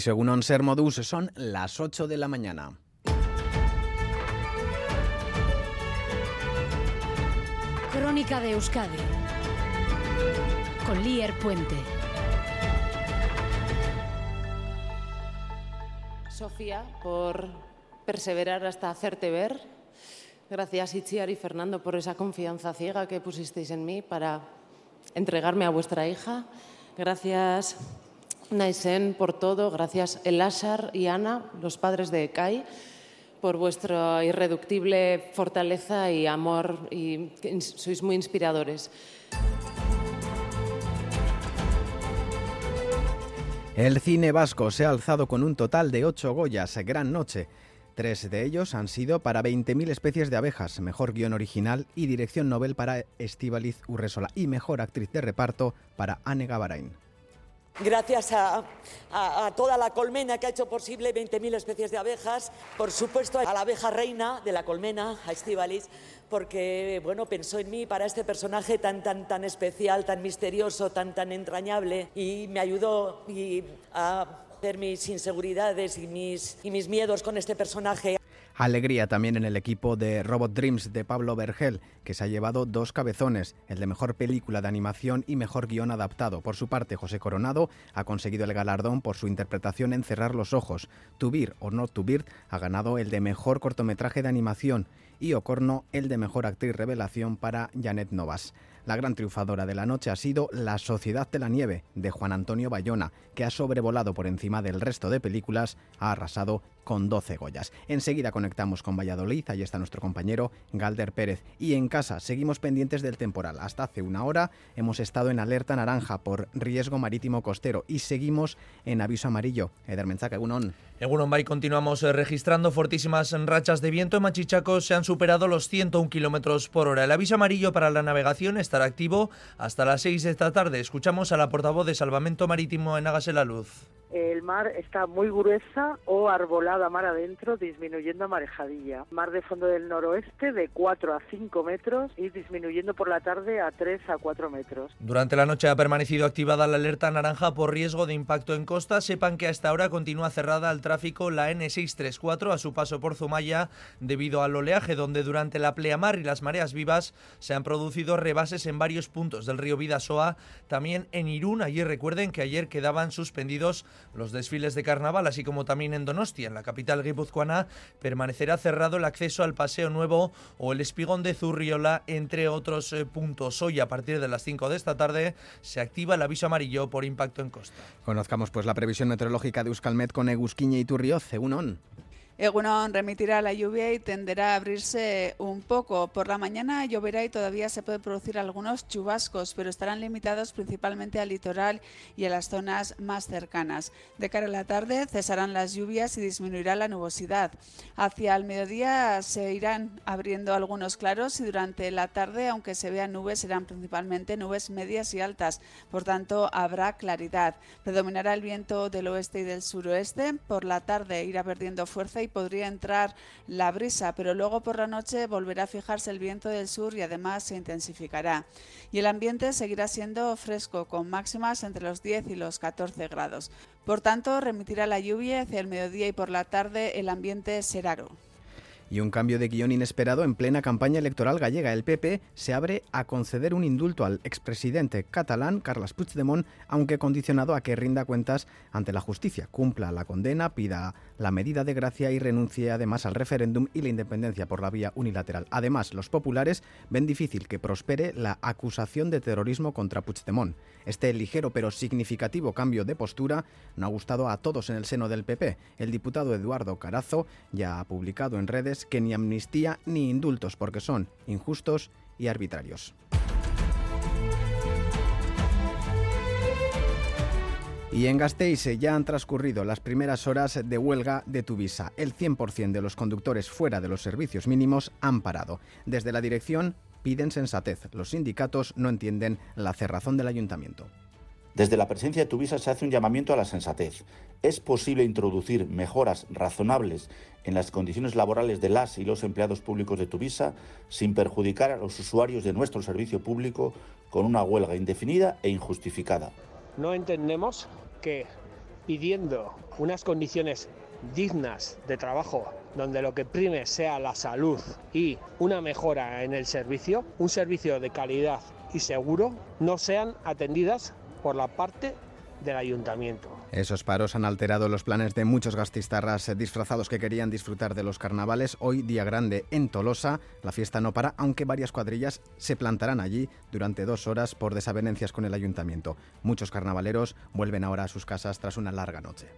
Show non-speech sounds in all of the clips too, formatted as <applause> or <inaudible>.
según Onser Modus, son las 8 de la mañana. Crónica de Euskadi con Lier Puente. Sofía, por perseverar hasta hacerte ver. Gracias, Itziar y Fernando, por esa confianza ciega que pusisteis en mí para entregarme a vuestra hija. Gracias, Naisen, por todo. Gracias, Elásar y Ana, los padres de Kai, por vuestra irreductible fortaleza y amor. Y sois muy inspiradores. El cine vasco se ha alzado con un total de ocho Goyas, gran noche. Tres de ellos han sido para 20.000 especies de abejas, mejor guion original y dirección Nobel para Estíbaliz Urresola y mejor actriz de reparto para Anne Gavarain. Gracias a, toda la colmena que ha hecho posible 20.000 especies de abejas, por supuesto a la abeja reina de la colmena, a Estíbaliz, porque bueno, pensó en mí para este personaje tan, tan, tan especial, tan misterioso, tan, tan entrañable y me ayudó a hacer mis inseguridades y mis, y mis miedos con este personaje. Alegría también en el equipo de Robot Dreams de Pablo Vergel, que se ha llevado dos cabezones, el de mejor película de animación y mejor guion adaptado. Por su parte, José Coronado ha conseguido el galardón por su interpretación en Cerrar los Ojos. Tubir o No Tubir ha ganado el de mejor cortometraje de animación y Ocorno el de mejor actriz revelación para Janet Novas. La gran triunfadora de la noche ha sido La Sociedad de la Nieve, de Juan Antonio Bayona, que ha sobrevolado por encima del resto de películas, ha arrasado con 12 Goyas. Enseguida conectamos con Valladolid, ahí está nuestro compañero Galder Pérez. Y en casa seguimos pendientes del temporal. Hasta hace una hora hemos estado en alerta naranja por riesgo marítimo costero y seguimos en aviso amarillo. Eder Menchaca, Egunon. Egunon Bay continuamos eh, registrando fortísimas rachas de viento. En Machichaco se han superado los 101 kilómetros por hora. El aviso amarillo para la navegación activo hasta las 6 de esta tarde. Escuchamos a la portavoz de Salvamento Marítimo en Hágase la Luz el mar está muy gruesa o arbolada mar adentro, disminuyendo a marejadilla. Mar de fondo del noroeste de 4 a 5 metros y disminuyendo por la tarde a 3 a 4 metros. Durante la noche ha permanecido activada la alerta naranja por riesgo de impacto en costa. Sepan que hasta ahora continúa cerrada al tráfico la N634 a su paso por Zumaya debido al oleaje, donde durante la pleamar y las mareas vivas se han producido rebases en varios puntos del río Vidasoa, también en Irún. Allí recuerden que ayer quedaban suspendidos los desfiles de carnaval, así como también en Donostia, en la capital guipuzcoana, permanecerá cerrado el acceso al Paseo Nuevo o el Espigón de Zurriola, entre otros eh, puntos. Hoy, a partir de las 5 de esta tarde, se activa el aviso amarillo por impacto en costa. Conozcamos pues la previsión meteorológica de Euskalmet con Egusquiña y Turrioz, on. Egunon remitirá la lluvia y tenderá a abrirse un poco. Por la mañana lloverá y todavía se pueden producir algunos chubascos, pero estarán limitados principalmente al litoral y a las zonas más cercanas. De cara a la tarde cesarán las lluvias y disminuirá la nubosidad. Hacia el mediodía se irán abriendo algunos claros y durante la tarde, aunque se vean nubes, serán principalmente nubes medias y altas. Por tanto, habrá claridad. Predominará el viento del oeste y del suroeste. Por la tarde irá perdiendo fuerza y podría entrar la brisa, pero luego por la noche volverá a fijarse el viento del sur y además se intensificará. Y el ambiente seguirá siendo fresco, con máximas entre los 10 y los 14 grados. Por tanto, remitirá la lluvia hacia el mediodía y por la tarde el ambiente será y un cambio de guion inesperado en plena campaña electoral gallega. El PP se abre a conceder un indulto al expresidente catalán Carles Puigdemont, aunque condicionado a que rinda cuentas ante la justicia, cumpla la condena, pida la medida de gracia y renuncie además al referéndum y la independencia por la vía unilateral. Además, los populares ven difícil que prospere la acusación de terrorismo contra Puigdemont. Este ligero pero significativo cambio de postura no ha gustado a todos en el seno del PP. El diputado Eduardo Carazo ya ha publicado en redes que ni amnistía ni indultos porque son injustos y arbitrarios. Y en Gasteiz ya han transcurrido las primeras horas de huelga de Tuvisa. El 100% de los conductores fuera de los servicios mínimos han parado. Desde la dirección piden sensatez. Los sindicatos no entienden la cerrazón del ayuntamiento. Desde la presencia de Tuvisa se hace un llamamiento a la sensatez. Es posible introducir mejoras razonables en las condiciones laborales de las y los empleados públicos de Tuvisa sin perjudicar a los usuarios de nuestro servicio público con una huelga indefinida e injustificada. No entendemos que pidiendo unas condiciones dignas de trabajo, donde lo que prime sea la salud y una mejora en el servicio, un servicio de calidad y seguro, no sean atendidas por la parte del ayuntamiento. Esos paros han alterado los planes de muchos gastistarras disfrazados que querían disfrutar de los carnavales. Hoy, día grande en Tolosa, la fiesta no para, aunque varias cuadrillas se plantarán allí durante dos horas por desavenencias con el ayuntamiento. Muchos carnavaleros vuelven ahora a sus casas tras una larga noche.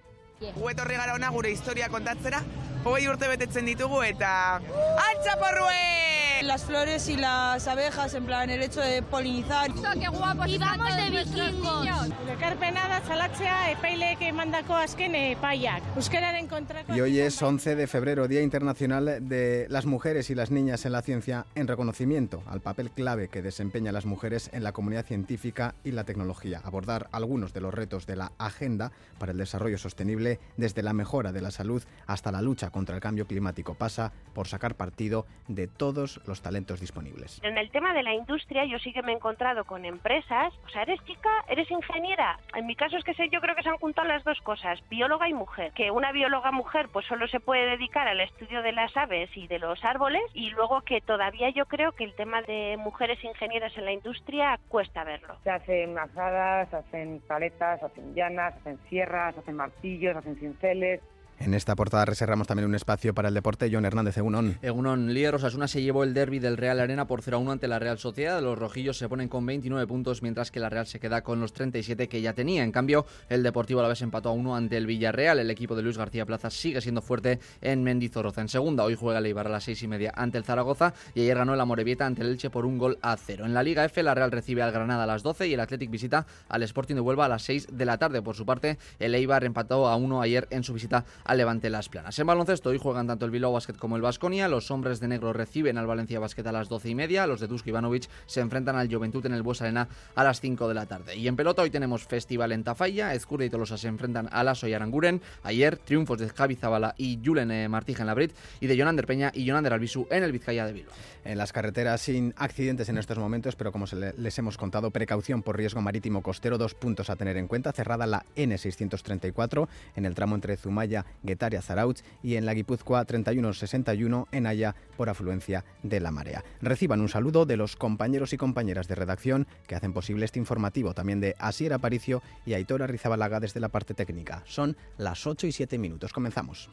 Guetorri gara ona gure historia kontatzera, hogei urte betetzen ditugu eta... ¡Altza porrue! Las flores y las abejas, en plan, el hecho de polinizar. ¡Qué guapos y vamos de vikingos! Ekarpena da salatzea epaileek emandako azken epaiak. Euskararen kontrako... Y hoy es 11 de febrero, Día Internacional de las Mujeres y las Niñas en la Ciencia, en reconocimiento al papel clave que desempeñan las mujeres en la comunidad científica y la tecnología. Abordar algunos de los retos de la Agenda para el Desarrollo Sostenible desde la mejora de la salud hasta la lucha contra el cambio climático pasa por sacar partido de todos los talentos disponibles. En el tema de la industria yo sí que me he encontrado con empresas, o sea, eres chica, eres ingeniera. En mi caso es que sé, yo creo que se han juntado las dos cosas, bióloga y mujer. Que una bióloga mujer pues solo se puede dedicar al estudio de las aves y de los árboles y luego que todavía yo creo que el tema de mujeres ingenieras en la industria cuesta verlo. Se hacen asadas, se hacen paletas, se hacen llanas, se hacen sierras, se hacen martillos, hacen cinceles. En esta portada reservamos también un espacio para el deporte. John Hernández, Egunon. Egunon, Lier Osasuna se llevó el derby del Real Arena por 0 1 ante la Real Sociedad. Los rojillos se ponen con 29 puntos, mientras que la Real se queda con los 37 que ya tenía. En cambio, el Deportivo a la vez empató a 1 ante el Villarreal. El equipo de Luis García Plaza sigue siendo fuerte en Mendizorroza. En segunda, hoy juega el Eibar a las 6 y media ante el Zaragoza y ayer ganó el Amorebieta ante el Elche por un gol a cero. En la Liga F, la Real recibe al Granada a las 12 y el Athletic visita al Sporting de Huelva a las 6 de la tarde. Por su parte, el Eibar empató a 1 ayer en su visita al Levante Las Planas. En baloncesto hoy juegan tanto el Bilbao Basket como el Vasconia. Los hombres de negro reciben al Valencia Basket a las 12 y media. Los de Dusko Ivanovic se enfrentan al Juventud en el Bues Arena a las 5 de la tarde. Y en pelota hoy tenemos festival en Tafalla. Ezcurdia y Tolosa se enfrentan a Lasso y Aranguren. Ayer triunfos de Javi Zabala y Julen eh, Martija en la Brit y de Jonander Peña y Jonander Albisu en el Vizcaya de Bilbao. En las carreteras sin accidentes en estos momentos, pero como se le, les hemos contado, precaución por riesgo marítimo costero, dos puntos a tener en cuenta. Cerrada la N634 en el tramo entre Zumaya, Guetaria, Zarautz y en la Guipúzcoa 3161 en Haya por afluencia de la marea. Reciban un saludo de los compañeros y compañeras de redacción que hacen posible este informativo, también de Asier Aparicio y Aitor Arrizabalaga desde la parte técnica. Son las 8 y 7 minutos. Comenzamos.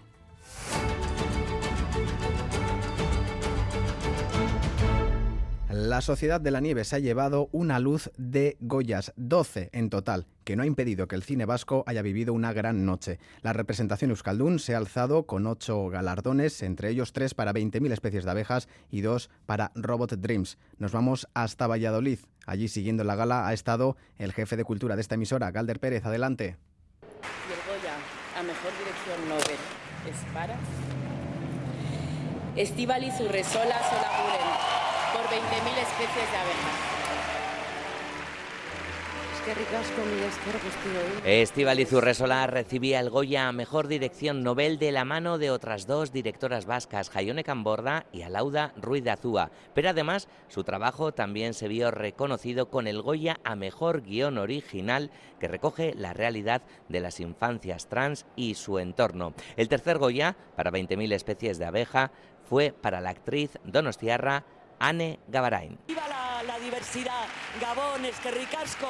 La Sociedad de la Nieve se ha llevado una luz de Goyas, 12 en total, que no ha impedido que el cine vasco haya vivido una gran noche. La representación Euskaldun se ha alzado con ocho galardones, entre ellos tres para 20.000 especies de abejas y dos para Robot Dreams. Nos vamos hasta Valladolid. Allí, siguiendo la gala, ha estado el jefe de cultura de esta emisora, Galder Pérez. Adelante. Y el Goya a Mejor Dirección Nobel es para Solaguren 20.000 especies de abejas. Estíbaliz Urresola recibía el Goya a Mejor Dirección Nobel de la mano de otras dos directoras vascas, Jaione Camborda y Alauda Ruiz de Azúa. Pero además, su trabajo también se vio reconocido con el Goya a Mejor Guión Original que recoge la realidad de las infancias trans y su entorno. El tercer Goya, para 20.000 especies de abeja, fue para la actriz donostiarra Anne Gavarain. ¡Viva la, la diversidad! Gabón, es que ricasco.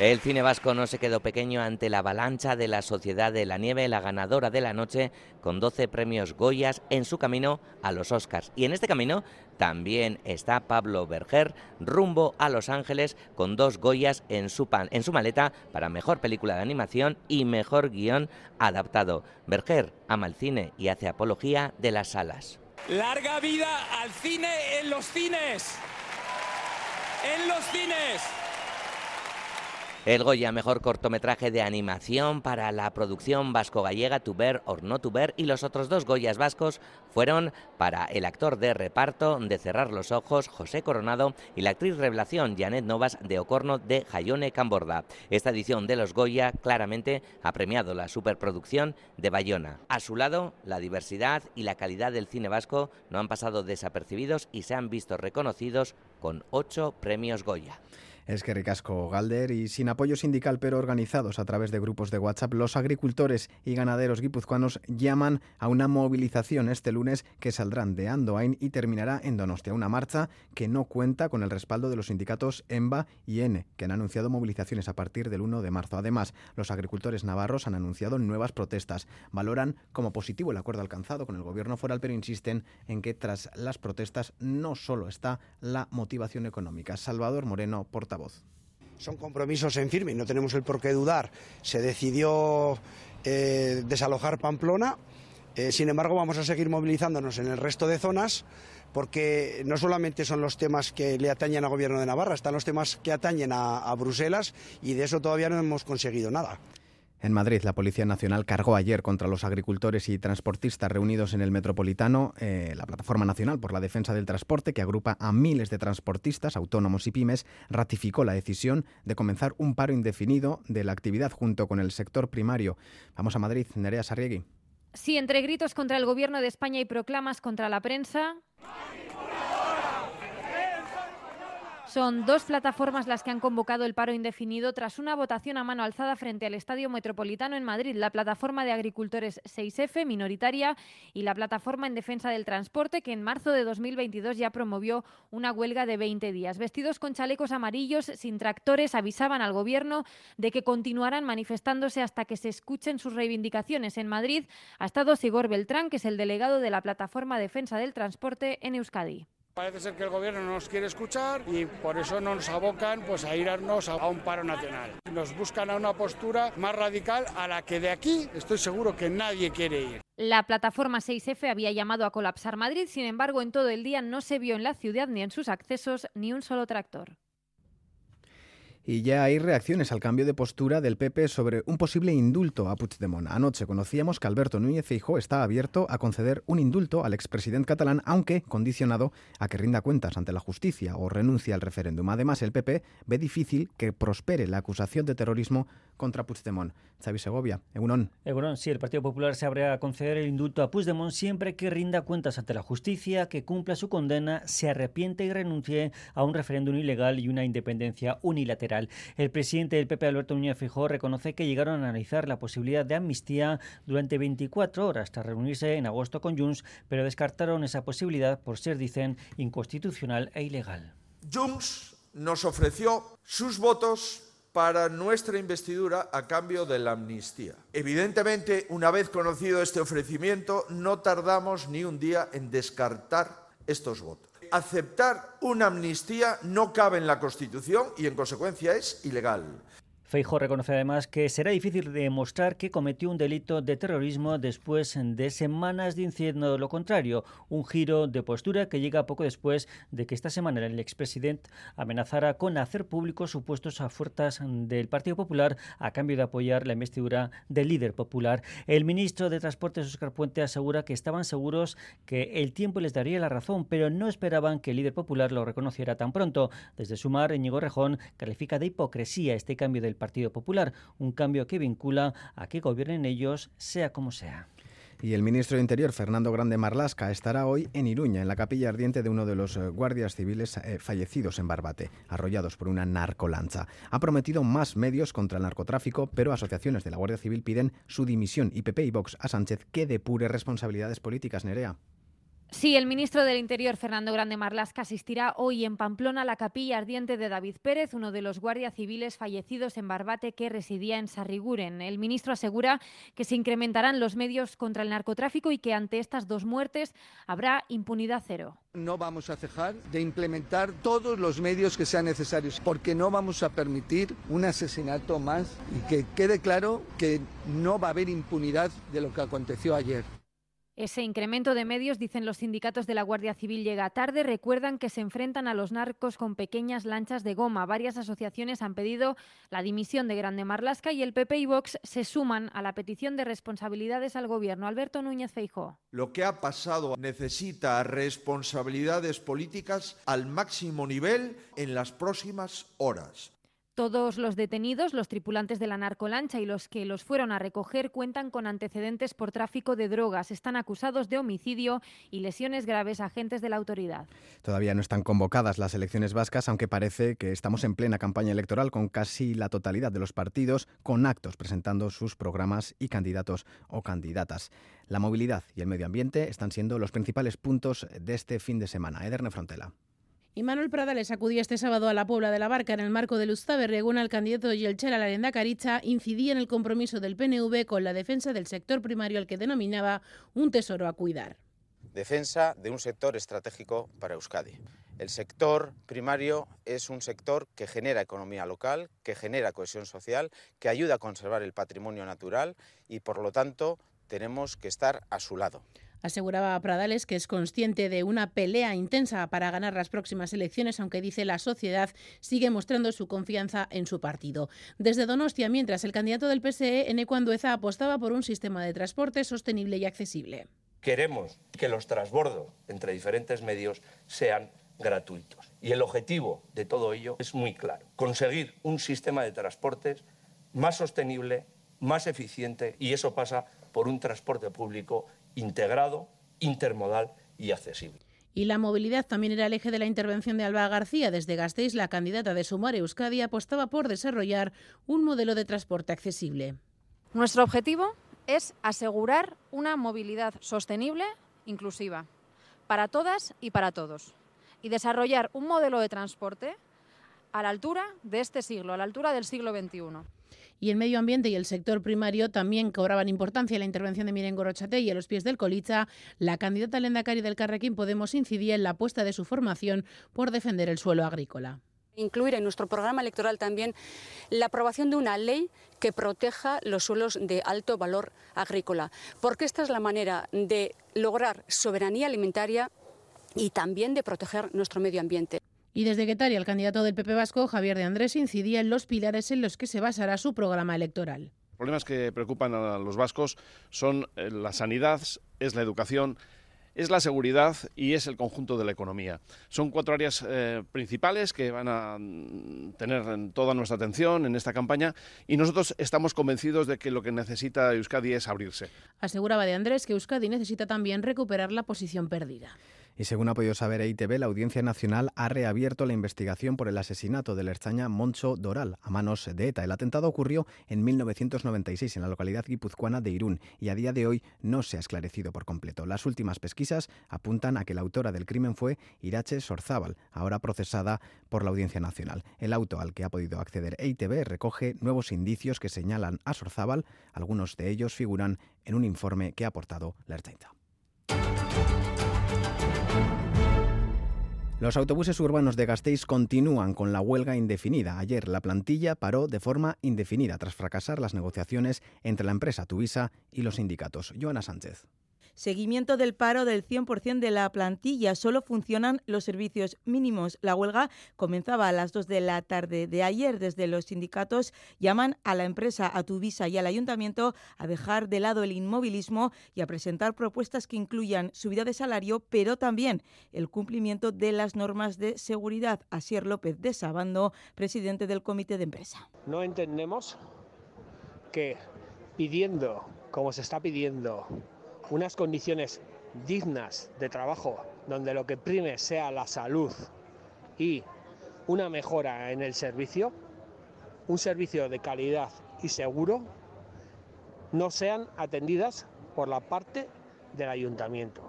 El cine vasco no se quedó pequeño ante la avalancha de la Sociedad de la Nieve, la ganadora de la noche, con 12 premios Goyas en su camino a los Oscars. Y en este camino también está Pablo Berger, rumbo a Los Ángeles, con dos Goyas en su, maleta para Mejor Película de Animación y Mejor Guión Adaptado. Berger ama el cine y hace apología de las salas. Larga vida al cine en los cines. En los cines. El Goya Mejor Cortometraje de Animación para la producción vasco-gallega To Ver or No To Ver y los otros dos Goyas vascos fueron para el actor de reparto de Cerrar los Ojos, José Coronado, y la actriz revelación Janet Novas de Ocorno de Jayone Camborda. Esta edición de los Goya claramente ha premiado la superproducción de Bayona. A su lado, la diversidad y la calidad del cine vasco no han pasado desapercibidos y se han visto reconocidos con ocho premios Goya. Es que ricasco Galder y sin apoyo sindical pero organizados a través de grupos de WhatsApp, los agricultores y ganaderos guipuzcoanos llaman a una movilización este lunes que saldrán de Andoain y terminará en Donostia, una marcha que no cuenta con el respaldo de los sindicatos EMBA y N, que han anunciado movilizaciones a partir del 1 de marzo. Además, los agricultores navarros han anunciado nuevas protestas. Valoran como positivo el acuerdo alcanzado con el gobierno foral, pero insisten en que tras las protestas no solo está la motivación económica. Salvador Moreno, portavoz son compromisos en firme no tenemos el por qué dudar. Se decidió eh, desalojar Pamplona, eh, sin embargo vamos a seguir movilizándonos en el resto de zonas porque no solamente son los temas que le atañen al Gobierno de Navarra, están los temas que atañen a Bruselas y de eso todavía no hemos conseguido nada. En Madrid, la Policía Nacional cargó ayer contra los agricultores y transportistas reunidos en el Metropolitano eh, la Plataforma Nacional por la Defensa del Transporte, que agrupa a miles de transportistas, autónomos y pymes, ratificó la decisión de comenzar un paro indefinido de la actividad junto con el sector primario. Vamos a Madrid, Nerea Sarriegui. Sí, entre gritos contra el Gobierno de España y proclamas contra la prensa. Son dos plataformas las que han convocado el paro indefinido tras una votación a mano alzada frente al Estadio Metropolitano en Madrid. La plataforma de agricultores 6F, minoritaria, y la plataforma en defensa del transporte, que en marzo de 2022 ya promovió una huelga de 20 días. Vestidos con chalecos amarillos, sin tractores, avisaban al Gobierno de que continuarán manifestándose hasta que se escuchen sus reivindicaciones. En Madrid ha estado Sigor Beltrán, que es el delegado de la plataforma Defensa del Transporte en Euskadi. Parece ser que el gobierno no nos quiere escuchar y por eso nos abocan pues, a irnos a un paro nacional. Nos buscan a una postura más radical a la que de aquí estoy seguro que nadie quiere ir. La plataforma 6F había llamado a colapsar Madrid, sin embargo, en todo el día no se vio en la ciudad ni en sus accesos ni un solo tractor. Y ya hay reacciones al cambio de postura del PP sobre un posible indulto a Puigdemont. Anoche conocíamos que Alberto Núñez Feijóo está abierto a conceder un indulto al expresidente catalán, aunque condicionado a que rinda cuentas ante la justicia o renuncie al referéndum. Además, el PP ve difícil que prospere la acusación de terrorismo contra Puigdemont. Xavi Segovia, Egunon. Egunon, sí, el Partido Popular se abre a conceder el indulto a Puigdemont siempre que rinda cuentas ante la justicia, que cumpla su condena, se arrepiente y renuncie a un referéndum ilegal y una independencia unilateral. El presidente del PP, Alberto Núñez Fijó, reconoce que llegaron a analizar la posibilidad de amnistía durante 24 horas tras reunirse en agosto con Junts, pero descartaron esa posibilidad por ser, dicen, inconstitucional e ilegal. Junts nos ofreció sus votos para nuestra investidura a cambio de la amnistía. Evidentemente, una vez conocido este ofrecimiento, no tardamos ni un día en descartar estos votos. Aceptar una amnistía no cabe en la Constitución y, en consecuencia, es ilegal. Feijo reconoce además que será difícil demostrar que cometió un delito de terrorismo después de semanas diciendo lo contrario, un giro de postura que llega poco después de que esta semana el expresidente amenazara con hacer públicos supuestos a fuerzas del Partido Popular a cambio de apoyar la investidura del líder popular. El ministro de Transportes, Oscar Puente, asegura que estaban seguros que el tiempo les daría la razón, pero no esperaban que el líder popular lo reconociera tan pronto. Desde Sumar, Íñigo Rejón califica de hipocresía este cambio del Partido Popular, un cambio que vincula a que gobiernen ellos sea como sea. Y el ministro de Interior, Fernando Grande Marlasca, estará hoy en Iruña, en la capilla ardiente de uno de los eh, guardias civiles eh, fallecidos en Barbate, arrollados por una narcolancha. Ha prometido más medios contra el narcotráfico, pero asociaciones de la Guardia Civil piden su dimisión y PP y Vox a Sánchez que depure responsabilidades políticas, Nerea. Sí, el ministro del Interior, Fernando Grande Marlasca, asistirá hoy en Pamplona a la capilla ardiente de David Pérez, uno de los guardias civiles fallecidos en Barbate que residía en Sarriguren. El ministro asegura que se incrementarán los medios contra el narcotráfico y que ante estas dos muertes habrá impunidad cero. No vamos a cejar de implementar todos los medios que sean necesarios, porque no vamos a permitir un asesinato más y que quede claro que no va a haber impunidad de lo que aconteció ayer. Ese incremento de medios, dicen los sindicatos de la Guardia Civil, llega tarde. Recuerdan que se enfrentan a los narcos con pequeñas lanchas de goma. Varias asociaciones han pedido la dimisión de Grande Marlasca y el PP y Vox se suman a la petición de responsabilidades al gobierno. Alberto Núñez Feijó. Lo que ha pasado necesita responsabilidades políticas al máximo nivel en las próximas horas. Todos los detenidos, los tripulantes de la narcolancha y los que los fueron a recoger cuentan con antecedentes por tráfico de drogas. Están acusados de homicidio y lesiones graves a agentes de la autoridad. Todavía no están convocadas las elecciones vascas, aunque parece que estamos en plena campaña electoral con casi la totalidad de los partidos con actos presentando sus programas y candidatos o candidatas. La movilidad y el medio ambiente están siendo los principales puntos de este fin de semana. Ederne Frontela. Y Manuel Pradales acudía este sábado a la Puebla de la Barca en el marco del Ustaberregún al candidato Yelchel a la Lenda Caricha incidía en el compromiso del PNV con la defensa del sector primario al que denominaba un tesoro a cuidar. Defensa de un sector estratégico para Euskadi. El sector primario es un sector que genera economía local, que genera cohesión social, que ayuda a conservar el patrimonio natural y por lo tanto tenemos que estar a su lado. Aseguraba Pradales que es consciente de una pelea intensa para ganar las próximas elecciones, aunque dice la sociedad sigue mostrando su confianza en su partido. Desde Donostia, mientras el candidato del PSE, Eneco Andueza, apostaba por un sistema de transporte sostenible y accesible. Queremos que los transbordos entre diferentes medios sean gratuitos. Y el objetivo de todo ello es muy claro. Conseguir un sistema de transportes más sostenible, más eficiente, y eso pasa por un transporte público integrado, intermodal y accesible. Y la movilidad también era el eje de la intervención de Alba García. Desde Gasteiz, la candidata de Sumar Euskadi apostaba por desarrollar un modelo de transporte accesible. Nuestro objetivo es asegurar una movilidad sostenible, inclusiva, para todas y para todos, y desarrollar un modelo de transporte a la altura de este siglo, a la altura del siglo XXI y el medio ambiente y el sector primario también cobraban importancia la intervención de Miren Gorochate y a los pies del Colicha, la candidata Lendakari del Carrequín Podemos incidía en la apuesta de su formación por defender el suelo agrícola incluir en nuestro programa electoral también la aprobación de una ley que proteja los suelos de alto valor agrícola, porque esta es la manera de lograr soberanía alimentaria y también de proteger nuestro medio ambiente. Y desde Guetaria, el candidato del PP Vasco, Javier de Andrés, incidía en los pilares en los que se basará su programa electoral. Los problemas que preocupan a los vascos son eh, la sanidad, es la educación, es la seguridad y es el conjunto de la economía. Son cuatro áreas eh, principales que van a mm, tener toda nuestra atención en esta campaña y nosotros estamos convencidos de que lo que necesita Euskadi es abrirse. Aseguraba de Andrés que Euskadi necesita también recuperar la posición perdida. Y según ha podido saber EITB, la Audiencia Nacional ha reabierto la investigación por el asesinato del erchaña Moncho Doral a manos de ETA. El atentado ocurrió en 1996 en la localidad guipuzcoana de Irún y a día de hoy no se ha esclarecido por completo. Las últimas pesquisas apuntan a que la autora del crimen fue Irache Sorzábal, ahora procesada por la Audiencia Nacional. El auto al que ha podido acceder EITB recoge nuevos indicios que señalan a Sorzábal. Algunos de ellos figuran en un informe que ha aportado la Ertzaintza. Los autobuses urbanos de Gasteiz continúan con la huelga indefinida. Ayer la plantilla paró de forma indefinida tras fracasar las negociaciones entre la empresa Tuvisa y los sindicatos. Joana Sánchez seguimiento del paro del 100% de la plantilla. Solo funcionan los servicios mínimos. La huelga comenzaba a las 2 de la tarde de ayer. Desde los sindicatos llaman a la empresa, a Tuvisa y al ayuntamiento a dejar de lado el inmovilismo y a presentar propuestas que incluyan subida de salario, pero también el cumplimiento de las normas de seguridad. Asier López de Sabando, presidente del comité de empresa. No entendemos que pidiendo, como se está pidiendo, unas condiciones dignas de trabajo donde lo que prime sea la salud y una mejora en el servicio, un servicio de calidad y seguro, no sean atendidas por la parte del ayuntamiento.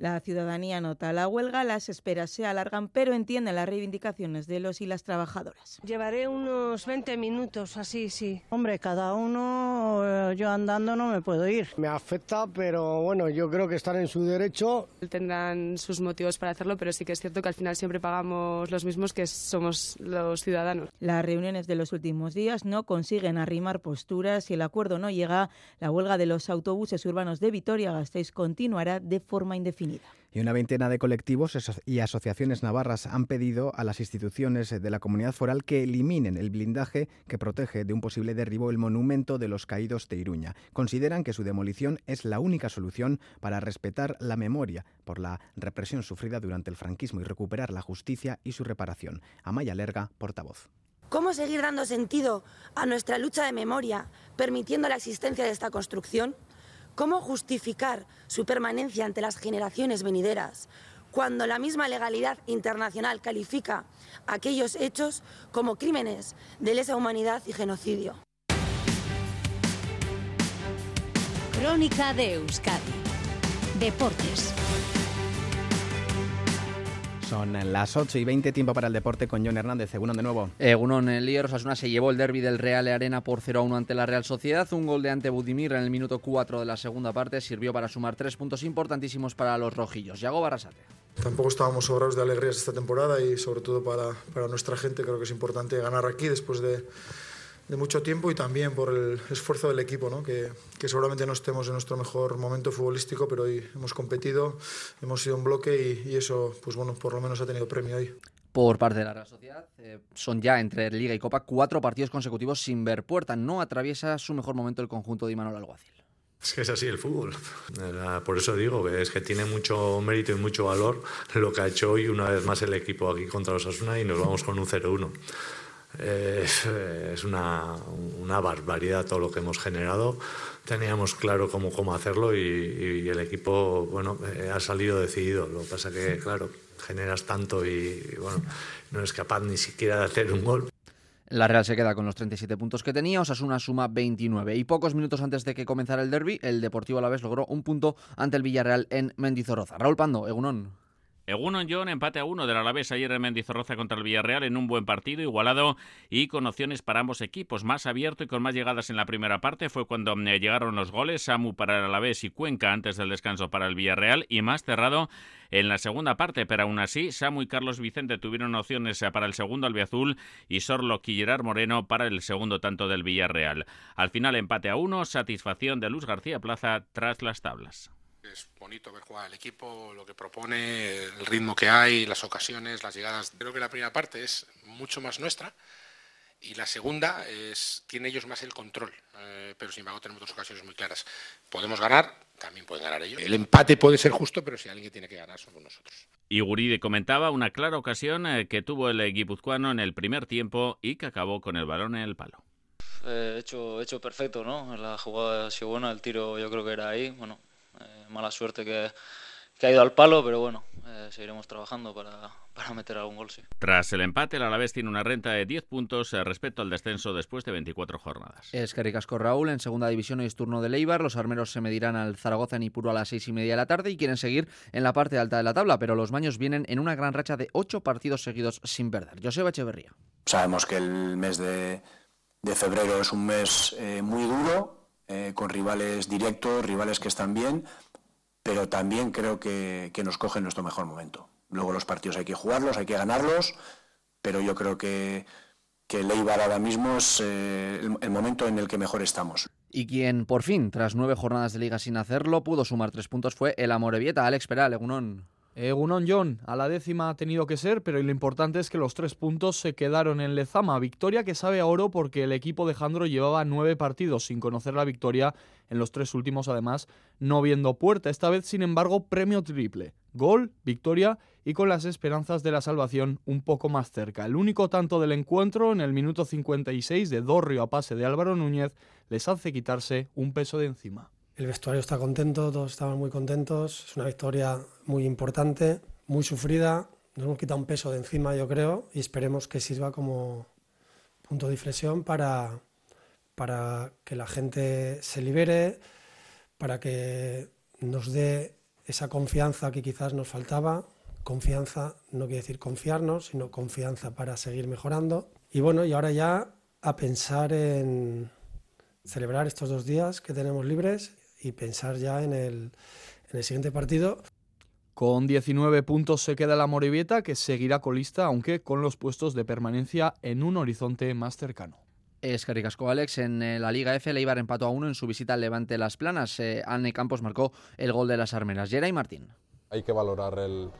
La ciudadanía nota la huelga, las esperas se alargan, pero entiende las reivindicaciones de los y las trabajadoras. Llevaré unos 20 minutos, así, sí. Hombre, cada uno, eh, yo andando no me puedo ir. Me afecta, pero bueno, yo creo que están en su derecho. Tendrán sus motivos para hacerlo, pero sí que es cierto que al final siempre pagamos los mismos que somos los ciudadanos. Las reuniones de los últimos días no consiguen arrimar posturas y el acuerdo no llega. La huelga de los autobuses urbanos de Vitoria-Gasteiz continuará de forma indefinida. Y una veintena de colectivos y asociaciones navarras han pedido a las instituciones de la comunidad foral que eliminen el blindaje que protege de un posible derribo el monumento de los caídos de Iruña. Consideran que su demolición es la única solución para respetar la memoria por la represión sufrida durante el franquismo y recuperar la justicia y su reparación. Amaya Lerga, portavoz. ¿Cómo seguir dando sentido a nuestra lucha de memoria, permitiendo la existencia de esta construcción? ¿Cómo justificar su permanencia ante las generaciones venideras cuando la misma legalidad internacional califica aquellos hechos como crímenes de lesa humanidad y genocidio? Crónica de Euskadi. Deportes. Son las 8 y 20, tiempo para el deporte con John Hernández. Egunon de nuevo. Egunon, el líder Osasuna se llevó el derby del Real Arena por 0 a 1 ante la Real Sociedad. Un gol de ante Budimir en el minuto 4 de la segunda parte sirvió para sumar tres puntos importantísimos para los rojillos. Yago Barrasate. Tampoco estábamos sobrados de alegrías esta temporada y sobre todo para, para nuestra gente creo que es importante ganar aquí después de de mucho tiempo y también por el esfuerzo del equipo, ¿no? que, que, seguramente no estemos en nuestro mejor momento futbolístico, pero hoy hemos competido, hemos sido un bloque y, y eso, pues bueno, por lo menos ha tenido premio hoy. Por parte de la Real Sociedad, eh, son ya entre Liga y Copa cuatro partidos consecutivos sin ver puerta. No atraviesa su mejor momento el conjunto de Imanol Alguacil. Es que es así el fútbol. Por eso digo que es que tiene mucho mérito y mucho valor lo que ha hecho hoy una vez más el equipo aquí contra los Asuna y nos vamos con un 0-1. Es una, una, barbaridad todo lo que hemos generado. Teníamos claro cómo, cómo hacerlo y, y, el equipo bueno, eh, ha salido decidido. Lo que pasa que, claro, generas tanto y, y bueno, no es capaz ni siquiera de hacer un gol. La Real se queda con los 37 puntos que tenía, Osasuna suma 29. Y pocos minutos antes de que comenzara el derby, el Deportivo Alavés logró un punto ante el Villarreal en Mendizorroza. Raúl Pando, Egunon. Egunon John empate a uno del Alavés ayer en Mendizorroza contra el Villarreal en un buen partido, igualado y con opciones para ambos equipos. Más abierto y con más llegadas en la primera parte fue cuando eh, llegaron los goles, Samu para el Alavés y Cuenca antes del descanso para el Villarreal y más cerrado en la segunda parte, pero aún así Samu y Carlos Vicente tuvieron opciones eh, para el segundo albiazul y Sorlo y Gerard Moreno para el segundo tanto del Villarreal. Al final empate a uno, satisfacción de Luz García Plaza tras las tablas. Es bonito ver jugar al equipo, lo que propone, el ritmo que hay, las ocasiones, las llegadas. Creo que la primera parte es mucho más nuestra y la segunda es tiene ellos más el control, eh, pero sin embargo tenemos dos ocasiones muy claras. Podemos ganar, también pueden ganar ellos. El empate puede ser justo, pero si alguien que tiene que ganar somos nosotros. Y Guride comentaba una clara ocasión eh, que tuvo el guipuzcoano en el primer tiempo y que acabó con el balón en el palo. Eh, hecho, hecho perfecto, ¿no? La jugada ha sido buena, el tiro yo creo que era ahí. Bueno, mala suerte que, que, ha ido al palo, pero bueno, eh, seguiremos trabajando para, <laughs> para, meter algún gol, sí. Tras el empate, el Alavés tiene una renta de 10 puntos eh, respecto al descenso después de 24 jornadas. Es Caricasco Raúl, en segunda división hoy es turno de Leibar, los armeros se medirán al Zaragoza en Ipuro a las seis y media de la tarde y quieren seguir en la parte alta de la tabla, pero los maños vienen en una gran racha de ocho partidos seguidos sin perder. Joseba Echeverría. Sabemos que el mes de, de febrero es un mes eh, muy duro, eh, con rivales directos, rivales que están bien, pero también creo que, que nos coge nuestro mejor momento. Luego los partidos hay que jugarlos, hay que ganarlos, pero yo creo que, que el Eibar ahora mismo es eh, el, momento en el que mejor estamos. Y quien por fin, tras nueve jornadas de liga sin hacerlo, pudo sumar tres puntos fue el Amorebieta, Alex Peral. Egunon John, a la décima ha tenido que ser, pero lo importante es que los tres puntos se quedaron en Lezama. Victoria que sabe a oro porque el equipo de Jandro llevaba nueve partidos sin conocer la victoria, en los tres últimos además no viendo puerta. Esta vez, sin embargo, premio triple. Gol, victoria y con las esperanzas de la salvación un poco más cerca. El único tanto del encuentro en el minuto 56 de Dorrio a pase de Álvaro Núñez les hace quitarse un peso de encima. El vestuario está contento, todos estaban muy contentos. Es una victoria muy importante, muy sufrida. Nos hemos quitado un peso de encima, yo creo, y esperemos que sirva como punto de inflexión para, para que la gente se libere, para que nos dé esa confianza que quizás nos faltaba. Confianza no quiere decir confiarnos, sino confianza para seguir mejorando. Y bueno, y ahora ya a pensar en celebrar estos dos días que tenemos libres y pensar ya en el, en el siguiente partido. Con 19 puntos se queda la Morevieta, que seguirá colista, aunque con los puestos de permanencia en un horizonte más cercano. Es Caricasco Alex. En eh, la Liga F, Leibar empató a uno en su visita al Levante Las Planas. Eh, Anne Campos marcó el gol de las Armeras. Yera y Martín. Hay que valorar el,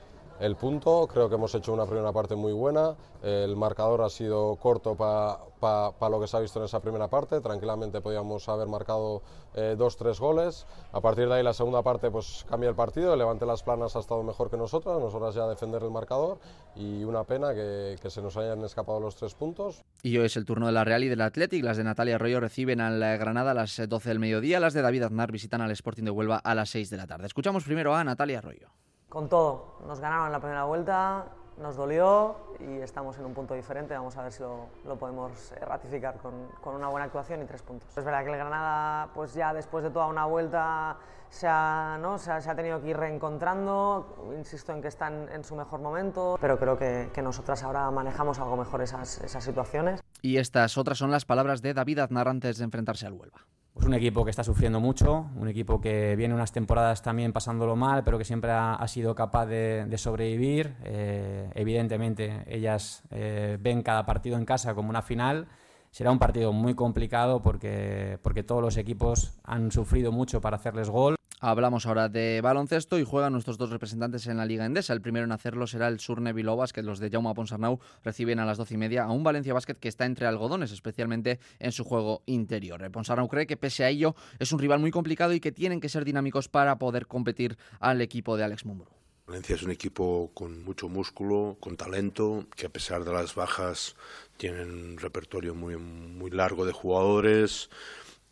el punto. Creo que hemos hecho una primera parte muy buena. El marcador ha sido corto para lo que se ha visto en esa primera parte. Tranquilamente podíamos haber marcado eh, dos, tres goles. A partir de ahí la segunda parte pues cambia el partido. Levante Las Planas ha estado mejor que nosotras. Nosotras ya defender el marcador y una pena que, se nos hayan escapado los tres puntos. Y hoy es el turno de la Real y del Athletic. Las de Natalia Arroyo reciben al Granada a las 12 del mediodía. Las de David Aznar visitan al Sporting de Huelva a las 6 de la tarde. Escuchamos primero a Natalia Arroyo. Con todo, nos ganaron en la primera vuelta, nos dolió y estamos en un punto diferente. Vamos a ver si lo, lo podemos eh, ratificar con, con, una buena actuación y tres puntos. Es verdad que el Granada, pues ya después de toda una vuelta, se ha, ¿no? se ha, se ha tenido que ir reencontrando. Insisto en que están en su mejor momento, pero creo que, que nosotras ahora manejamos algo mejor esas, esas situaciones. Y estas otras son las palabras de David Aznar antes de enfrentarse al Huelva. Es un equipo que está sufriendo mucho, un equipo que viene unas temporadas también pasándolo mal, pero que siempre ha, sido capaz de, de sobrevivir. Eh, evidentemente, ellas eh, ven cada partido en casa como una final. Será un partido muy complicado porque, porque todos los equipos han sufrido mucho para hacerles gol. Hablamos ahora de baloncesto y juegan nuestros dos representantes en la Liga Endesa. El primero en hacerlo será el Surne Bilbao Basket. Los de Jaume Ponsarnau reciben a las doce y media a un Valencia Basket que está entre algodones, especialmente en su juego interior. Ponsarnau cree que pese a ello es un rival muy complicado y que tienen que ser dinámicos para poder competir al equipo de Alex Mumbro. Valencia es un equipo con mucho músculo, con talento, que a pesar de las bajas tienen un repertorio muy, muy largo de jugadores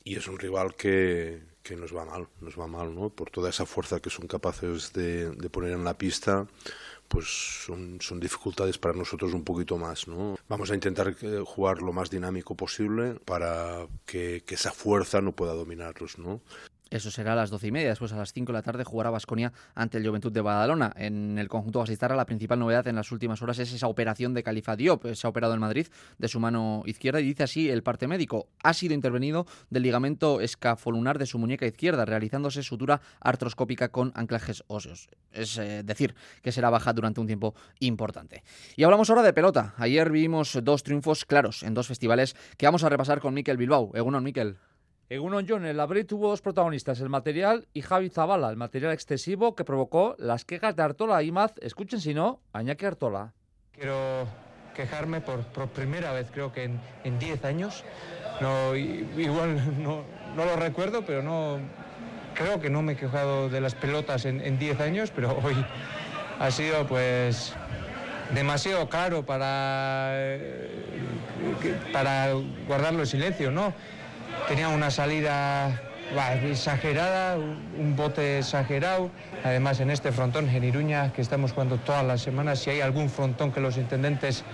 y es un rival que, que nos va mal, nos va mal, ¿no? Por toda esa fuerza que son capaces de, de poner en la pista, pues son, son, dificultades para nosotros un poquito más, ¿no? Vamos a intentar jugar lo más dinámico posible para que, que esa fuerza no pueda dominarlos, ¿no? Eso será a las doce y media. Después, a las cinco de la tarde, jugará Basconia ante el Juventud de Badalona. En el conjunto Basistarra, la principal novedad en las últimas horas es esa operación de Califa Diop. Se ha operado en Madrid de su mano izquierda y dice así el parte médico. Ha sido intervenido del ligamento escafolunar de su muñeca izquierda, realizándose sutura artroscópica con anclajes óseos. Es eh, decir, que será baja durante un tiempo importante. Y hablamos ahora de pelota. Ayer vimos dos triunfos claros en dos festivales que vamos a repasar con Miquel Bilbao. Egunon, Miquel. Egunon John, el Abril tuvo dos protagonistas, el material y Javi Zabala, el material excesivo que provocó las quejas de Artola y Maz, escuchen si no, Añaki Artola. Quiero quejarme por, primera vez, creo que en 10 años. No, igual <laughs> no, no, lo recuerdo, pero no creo que no me he quejado de las pelotas en 10 años, pero <laughs> hoy ha sido pues demasiado claro para, para guardarlo en silencio, ¿no? Tenía una salida exagerada, un bote exagerado. Además, en este frontón, en Iruña, que estamos jugando todas las semanas, si hay algún frontón que los intendentes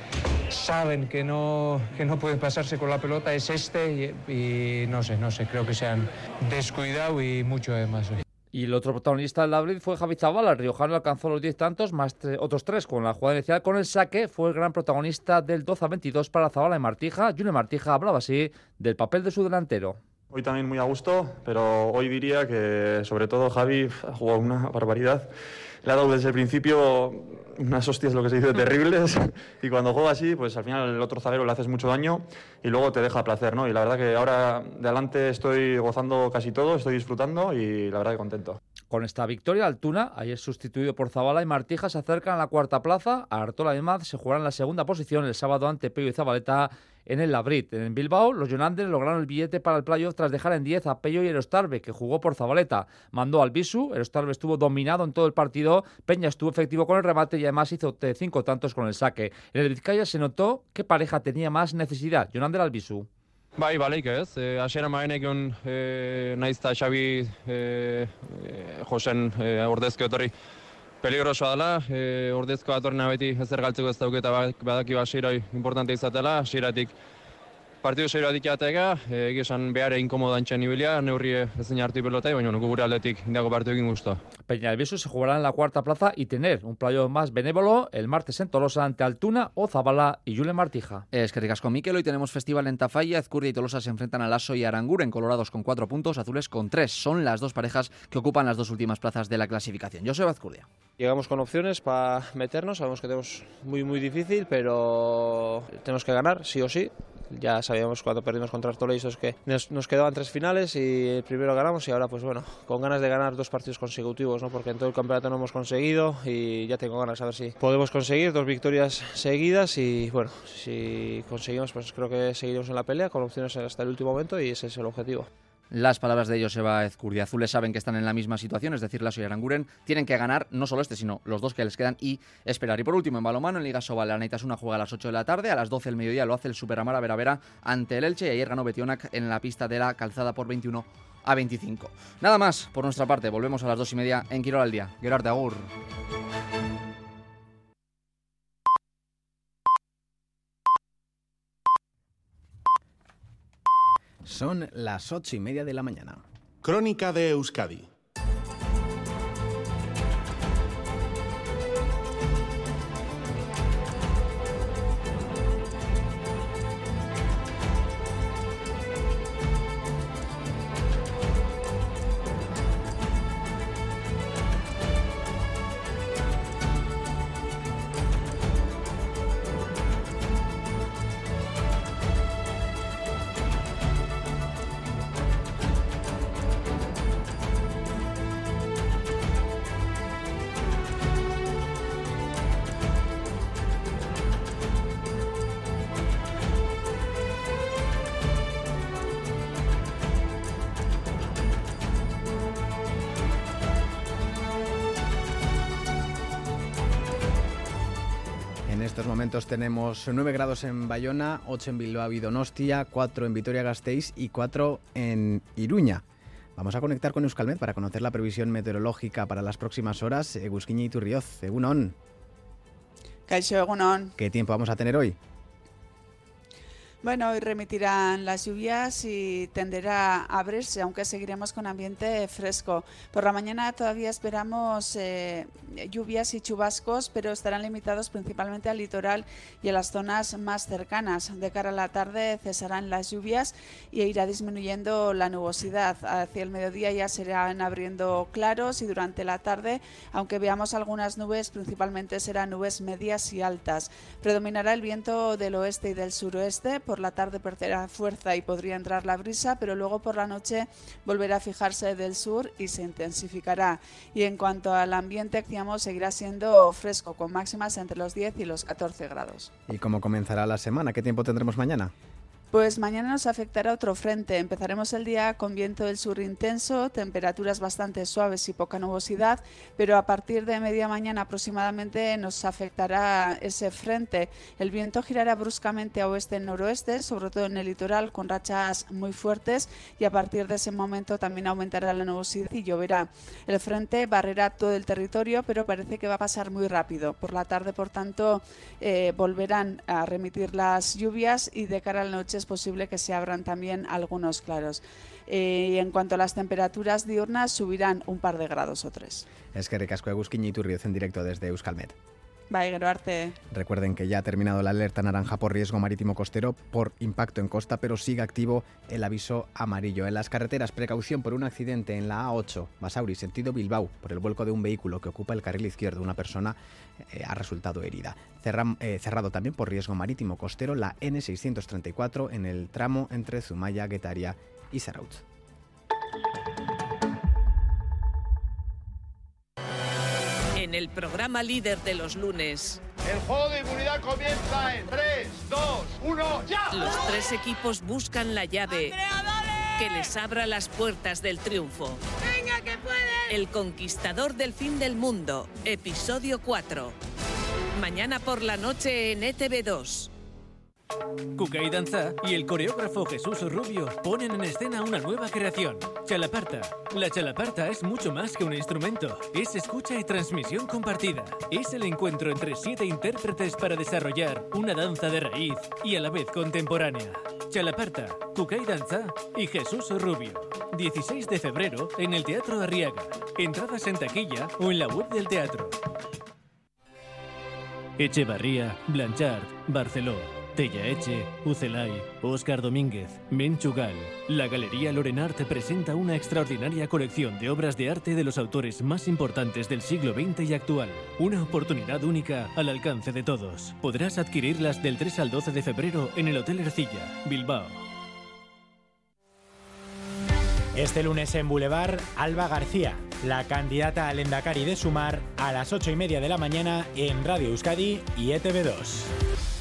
saben que no, que no puede pasarse con la pelota, es este. Y, y no sé, no sé, creo que se han descuidado y mucho además. Y el otro protagonista del Abril fue Javi Chaval. El riojano alcanzó los 10 tantos, más otros tres con la jugada inicial. Con el saque fue el gran protagonista del 12 a 22 para Zabala y Martija. Junior Martija hablaba así del papel de su delantero. Hoy también muy a gusto, pero hoy diría que sobre todo Javi jugado una barbaridad. Le ha dado desde el principio unas hostias, lo que se dice, terribles. Y cuando juega así, pues al final el otro zaguero le haces mucho daño y luego te deja placer, ¿no? Y la verdad que ahora de adelante estoy gozando casi todo, estoy disfrutando y la verdad que contento. Con esta victoria, Altuna, ayer sustituido por Zabala y Martija, se acercan a la cuarta plaza. A Artola y Maz se jugarán la segunda posición el sábado ante Peyo y Zabaleta en el Labrit. En Bilbao, los Jonandes lograron el billete para el playoff tras dejar en 10 a Pello y Erostarbe, que jugó por Zabaleta. Mandó al Bisu, Erostarbe estuvo dominado en todo el partido, Peña estuvo efectivo con el remate y además hizo cinco tantos con el saque. En el Vizcaya se notó qué pareja tenía más necesidad, Jonander al Bisu. Bai, baleik ez. E, Asiera maenekion e, naiz eta Xabi e, Josen e, ordezke otorri peligrosoa dela, e, ordezko atorna beti ezer galtzeko ez dauketa badaki basiroi importante izatela, asiratik partidu zeiro adikeatega, egia esan behar egin komoda antxan nibilia, neurri ezin hartu pelota, baina bueno, gure aldetik indiako partidu egin guztua. Peña del Viso se jugará en la cuarta plaza y tener un playo más benévolo el martes en Tolosa ante Altuna o Zabala y Julen Martija. Es que ricasco Miquel, hoy tenemos festival en Tafalla, Ezcurdia y Tolosa se enfrentan a Lasso y Aranguren, colorados con cuatro puntos, azules con tres. Son las dos parejas que ocupan las dos últimas plazas de la clasificación. Yo soy Azcurdia. Llegamos con opciones para meternos, sabemos que tenemos muy muy difícil, pero tenemos que ganar, sí o sí. ya sabíamos cuando perdimos contra Artoleisos que nos, nos, quedaban tres finales y el primero ganamos y ahora pues bueno, con ganas de ganar dos partidos consecutivos, ¿no? porque en todo el campeonato no hemos conseguido y ya tengo ganas a ver si podemos conseguir dos victorias seguidas y bueno, si conseguimos pues creo que seguiremos en la pelea con opciones hasta el último momento y ese es el objetivo. Las palabras de Joseba Ezcurdi. Azules saben que están en la misma situación, es decir, Lasso y Aranguren tienen que ganar no solo este, sino los dos que les quedan y esperar. Y por último, en balomano, en Liga Sobal, la una juega a las 8 de la tarde, a las 12 del mediodía lo hace el Superamara Veravera ante el Elche y ayer ganó Betionac en la pista de la calzada por 21 a 25. Nada más por nuestra parte, volvemos a las 2 y media en Quirol al día. Gerard Agur. Son las ocho y media de la mañana. Crónica de Euskadi tenemos 9 grados en Bayona, 8 en Bilbao y Donostia, 4 en Vitoria-Gasteiz y 4 en Iruña. Vamos a conectar con Euskalmet para conocer la previsión meteorológica para las próximas horas. Egusquiña y Turrioz, Egunon. Egunon. ¿Qué tiempo vamos a tener hoy? Bueno, hoy remitirán las lluvias y tenderá a abrirse, aunque seguiremos con ambiente fresco. Por la mañana todavía esperamos eh, lluvias y chubascos, pero estarán limitados principalmente al litoral y a las zonas más cercanas. De cara a la tarde cesarán las lluvias y irá disminuyendo la nubosidad. Hacia el mediodía ya se irán abriendo claros y durante la tarde, aunque veamos algunas nubes, principalmente serán nubes medias y altas. Predominará el viento del oeste y del suroeste la tarde perderá fuerza y podría entrar la brisa, pero luego por la noche volverá a fijarse del sur y se intensificará. Y en cuanto al ambiente, decíamos, seguirá siendo fresco, con máximas entre los 10 y los 14 grados. ¿Y cómo comenzará la semana? ¿Qué tiempo tendremos mañana? Pues mañana nos afectará otro frente. Empezaremos el día con viento del sur intenso, temperaturas bastante suaves y poca nubosidad, pero a partir de media mañana aproximadamente nos afectará ese frente. El viento girará bruscamente a oeste-noroeste, sobre todo en el litoral, con rachas muy fuertes y a partir de ese momento también aumentará la nubosidad y lloverá. El frente barrerá todo el territorio, pero parece que va a pasar muy rápido. Por la tarde, por tanto, eh, volverán a remitir las lluvias y de cara a la noche es posible que se abran también algunos claros. Eh, y en cuanto a las temperaturas diurnas, subirán un par de grados o tres. Es que recasco Egusquiñi y en directo desde Euskalmet. Recuerden que ya ha terminado la alerta naranja por riesgo marítimo costero por impacto en costa, pero sigue activo el aviso amarillo. En las carreteras, precaución por un accidente en la A8, Basauri, sentido Bilbao, por el vuelco de un vehículo que ocupa el carril izquierdo. Una persona eh, ha resultado herida. Eh, cerrado también por riesgo marítimo costero la N634 en el tramo entre Zumaya, Guetaria y Zarautz. En el programa líder de los lunes. El juego de inmunidad comienza en 3, 2, 1, ya. Los tres equipos buscan la llave que les abra las puertas del triunfo. ¡Venga, que puede! El conquistador del fin del mundo, episodio 4. Mañana por la noche en ETV2. Kukai Danza y el coreógrafo Jesús Rubio ponen en escena una nueva creación, Chalaparta. La Chalaparta es mucho más que un instrumento, es escucha y transmisión compartida. Es el encuentro entre siete intérpretes para desarrollar una danza de raíz y a la vez contemporánea. Chalaparta, Kukai Danza y Jesús Rubio. 16 de febrero en el Teatro Arriaga. Entradas en taquilla o en la web del teatro. Echevarría, Blanchard, Barcelona. Tella Eche, Ucelay, Óscar Domínguez, Menchugal. La Galería Lorenart presenta una extraordinaria colección de obras de arte de los autores más importantes del siglo XX y actual. Una oportunidad única al alcance de todos. Podrás adquirirlas del 3 al 12 de febrero en el Hotel Ercilla, Bilbao. Este lunes en Boulevard, Alba García, la candidata al Endacari de Sumar, a las 8 y media de la mañana en Radio Euskadi y E ETV2.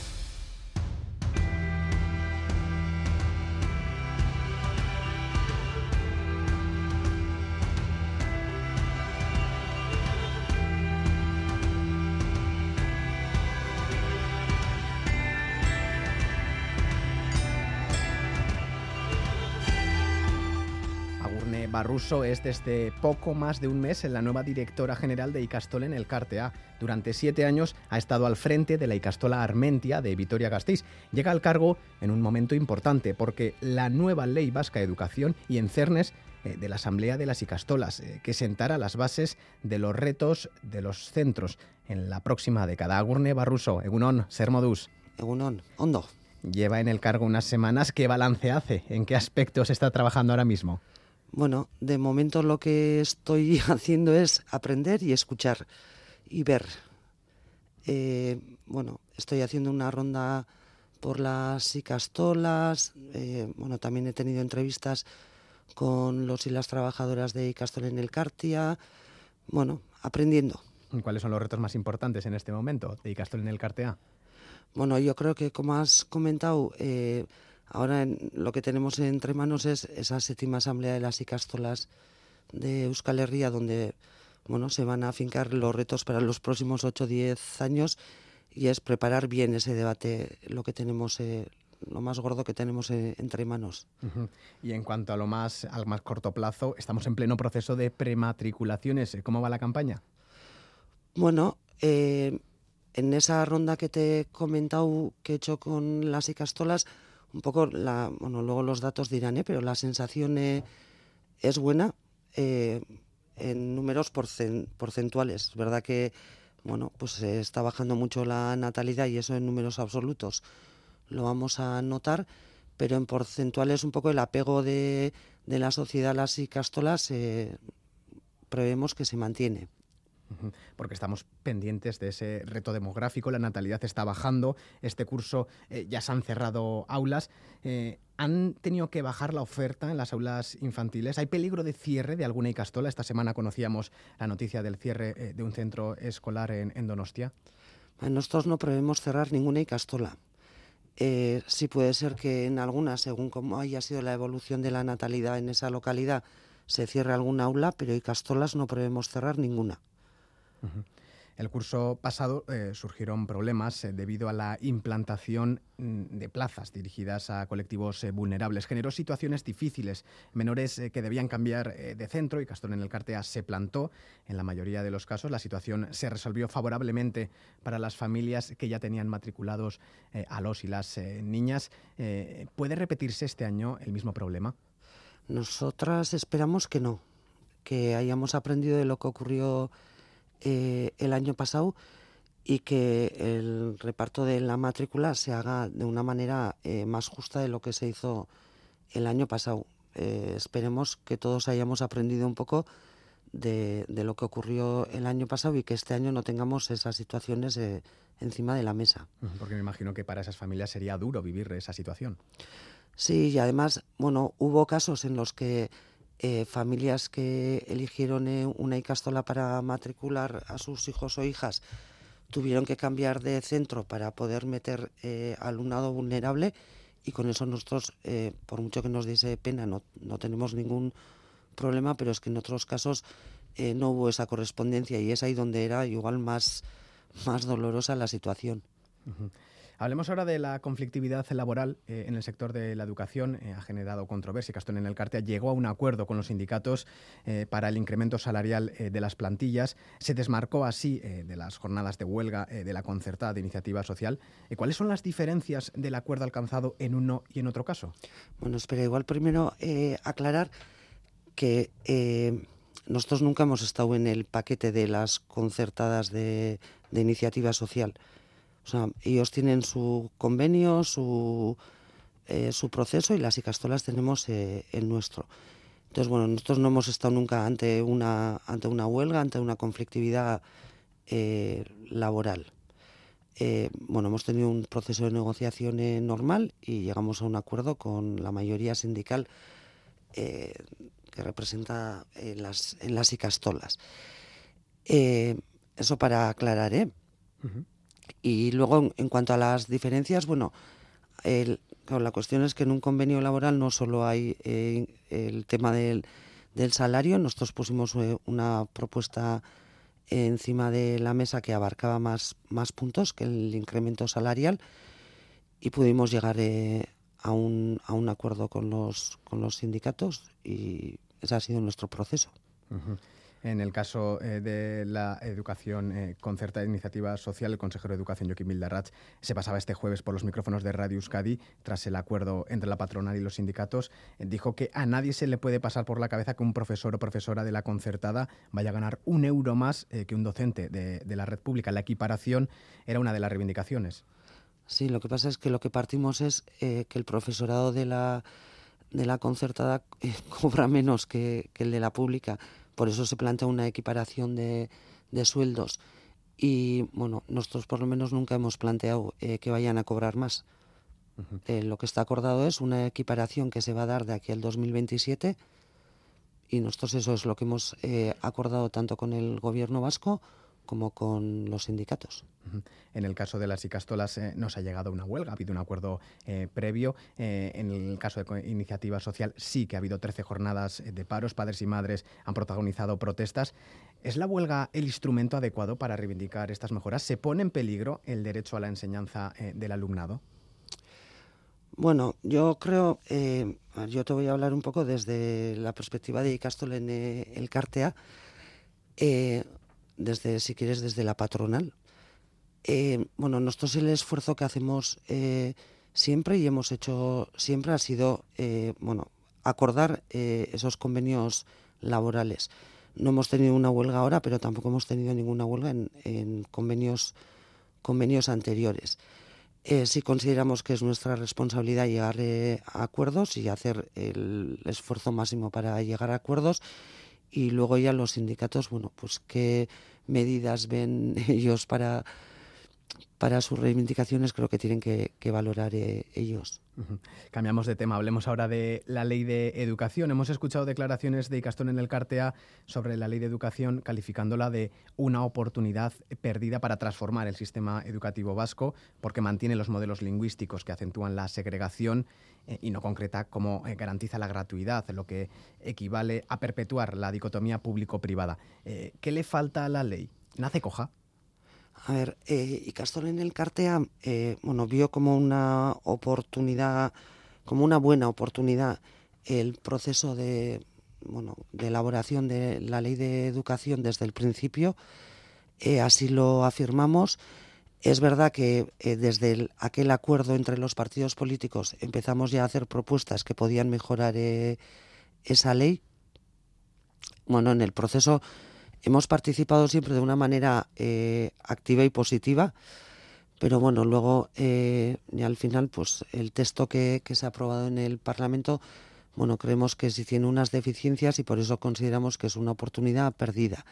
Barruso es desde poco más de un mes la nueva directora general de Icastol en el Cartea. Durante siete años ha estado al frente de la Icastola Armentia de Vitoria-Gasteiz. Llega al cargo en un momento importante porque la nueva ley vasca de educación y en cernes eh, de la Asamblea de las Icastolas, eh, que sentará las bases de los retos de los centros en la próxima década. Agurne Barruso, Egunon, Sermodus. Egunon, Hondo. Lleva en el cargo unas semanas. ¿Qué balance hace? ¿En qué aspectos está trabajando ahora mismo? Bueno, de momento lo que estoy <laughs> haciendo es aprender y escuchar y ver. Eh, bueno, estoy haciendo una ronda por las Icastolas. Eh, bueno, también he tenido entrevistas con los y las trabajadoras de Icastol en el Cartia. Bueno, aprendiendo. ¿Cuáles son los retos más importantes en este momento de Icastol en el Cartea? Bueno, yo creo que como has comentado, eh, ahora en- lo que tenemos entre manos es esa séptima asamblea de las Icastolas de Euskal Herria, donde bueno, se van a afincar los retos para los próximos 8 o 10 años y es preparar bien ese debate, lo que tenemos, eh, lo más gordo que tenemos eh, entre manos. Y en cuanto a lo más al más corto plazo, estamos en pleno proceso de prematriculaciones. ¿Cómo va la campaña? Bueno, eh, en esa ronda que te he comentado que he hecho con las Icastolas, un poco, la, bueno, luego los datos dirán, ¿eh? pero la sensación eh, es buena eh, en números porcen- porcentuales. Es verdad que, bueno, pues eh, está bajando mucho la natalidad y eso en números absolutos lo vamos a notar, pero en porcentuales un poco el apego de, de la sociedad a las Icastolas eh, prevemos que se mantiene. Porque estamos pendientes de ese reto demográfico, la natalidad está bajando, este curso eh, ya se han cerrado aulas, eh, han tenido que bajar la oferta en las aulas infantiles. ¿Hay peligro de cierre de alguna Icastola? Esta semana conocíamos la noticia del cierre eh, de un centro escolar en, Donostia. Nosotros no prevemos cerrar ninguna Icastola. Sí puede ser que en algunas, según cómo haya sido la evolución de la natalidad en esa localidad, se cierre alguna aula, pero Icastolas no prevemos cerrar ninguna. El curso pasado eh, surgieron problemas eh, debido a la implantación mm, de plazas dirigidas a colectivos eh, vulnerables. Generó situaciones difíciles, menores que debían cambiar de centro y Castón en el Cartea se plantó. En la mayoría de los casos la situación se resolvió favorablemente para las familias que ya tenían matriculados a los y las niñas. ¿Puede repetirse este año el mismo problema? Nosotras esperamos que no, que hayamos aprendido de lo que ocurrió eh, el año pasado y que el reparto de la matrícula se haga de una manera eh, más justa de lo que se hizo el año pasado. Eh, esperemos que todos hayamos aprendido un poco de, de lo que ocurrió el año pasado y que este año no tengamos esas situaciones eh, encima de la mesa. Porque me imagino que para esas familias sería duro vivir esa situación. Sí, y además, bueno, hubo casos en los que eh, familias que eligieron eh, una Icastola para matricular a sus hijos o hijas tuvieron que cambiar de centro para poder meter eh, alumnado vulnerable y con eso nosotros, eh, por mucho que nos diese pena, no, no tenemos ningún problema, pero es que en otros casos eh, no hubo esa correspondencia y es ahí donde era igual más, más dolorosa la situación. Ujú. Hablemos ahora de la conflictividad laboral eh, en el sector de la educación. Eh, ha generado controversia. Castón en el Cartea llegó a un acuerdo con los sindicatos eh, para el incremento salarial de las plantillas. Se desmarcó así de las jornadas de huelga de la concertada de iniciativa social. ¿Cuáles son las diferencias del acuerdo alcanzado en uno y en otro caso? Bueno, espera, igual primero aclarar que nosotros nunca hemos estado en el paquete de las concertadas de iniciativa social. O sea, ellos tienen su convenio, su, eh, su proceso y las Icastolas tenemos eh, el nuestro. Entonces, bueno, nosotros no hemos estado nunca ante una, ante una huelga, ante una conflictividad eh, laboral. bueno, hemos tenido un proceso de negociación normal y llegamos a un acuerdo con la mayoría sindical que representa en las, en las Icastolas. eso para aclarar, ¿eh? Y luego, en, cuanto a las diferencias, bueno, el, la cuestión es que en un convenio laboral no solo hay eh, el tema del, del, salario, nosotros pusimos eh, una propuesta encima de la mesa que abarcaba más, más puntos que el incremento salarial y pudimos llegar eh, a, un, a un acuerdo con los, con los sindicatos y ese ha sido nuestro proceso. En el caso eh, de la educación eh, concertada iniciativa social, el consejero de Educación, Joaquín Vildarrach, se pasaba este jueves por los micrófonos de Radio Euskadi tras el acuerdo entre la patronal y los sindicatos. Eh, dijo que a nadie se le puede pasar por la cabeza que un profesor o profesora de la concertada vaya a ganar un euro más que un docente de, de la red pública. La equiparación era una de las reivindicaciones. Sí, lo que pasa es que lo que partimos es que el profesorado de la, de la concertada <laughs> cobra menos que, que el de la pública por eso se plantea una equiparación de, sueldos. Y bueno, nosotros por lo menos nunca hemos planteado eh, que vayan a cobrar más. Eh, lo que está acordado es una equiparación que se va a dar de aquí al 2027 y nosotros eso es lo que hemos eh, acordado tanto con el gobierno vasco como con los sindicatos. En el caso de las Icastolas eh, no se ha llegado a una huelga, ha habido un acuerdo eh, previo. Eh, en el caso de iniciativa social sí que ha habido 13 jornadas de paros, padres y madres han protagonizado protestas. ¿Es la huelga el instrumento adecuado para reivindicar estas mejoras? ¿Se pone en peligro el derecho a la enseñanza del alumnado? Bueno, yo creo, yo te voy a hablar un poco desde la perspectiva de Icastol en el Cartea desde, si quieres, desde la patronal. Eh, bueno, nosotros el esfuerzo que hacemos eh, siempre y hemos hecho siempre ha sido, eh, bueno, acordar esos convenios laborales. No hemos tenido una huelga ahora, pero tampoco hemos tenido ninguna huelga en, convenios, convenios anteriores. sí consideramos que es nuestra responsabilidad llegar a acuerdos y hacer el esfuerzo máximo para llegar a acuerdos y luego ya los sindicatos, bueno, pues qué medidas ven <laughs> ellos para, para sus reivindicaciones, creo que tienen que, valorar eh, ellos. Cambiamos de tema, hablemos ahora de la ley de educación. Hemos escuchado declaraciones de Icastón en el Cartea sobre la ley de educación, calificándola de una oportunidad perdida para transformar el sistema educativo vasco, porque mantiene los modelos lingüísticos que acentúan la segregación eh, y no concreta cómo eh, garantiza la gratuidad, lo que equivale a perpetuar la dicotomía público-privada. Eh, ¿Qué le falta a la ley? ¿Nace coja? A ver, y Castor en el Cartea, bueno, vio como una oportunidad, como una buena oportunidad el proceso de, bueno, de elaboración de la ley de educación desde el principio. así lo afirmamos. Es verdad que eh, desde aquel acuerdo entre los partidos políticos empezamos ya a hacer propuestas que podían mejorar eh, esa ley. Bueno, en el proceso hemos participado siempre de una manera eh, activa y positiva, pero bueno, luego y al final, pues el texto que, se ha aprobado en el Parlamento, bueno, creemos que sí tiene unas deficiencias y por eso consideramos que es una oportunidad perdida.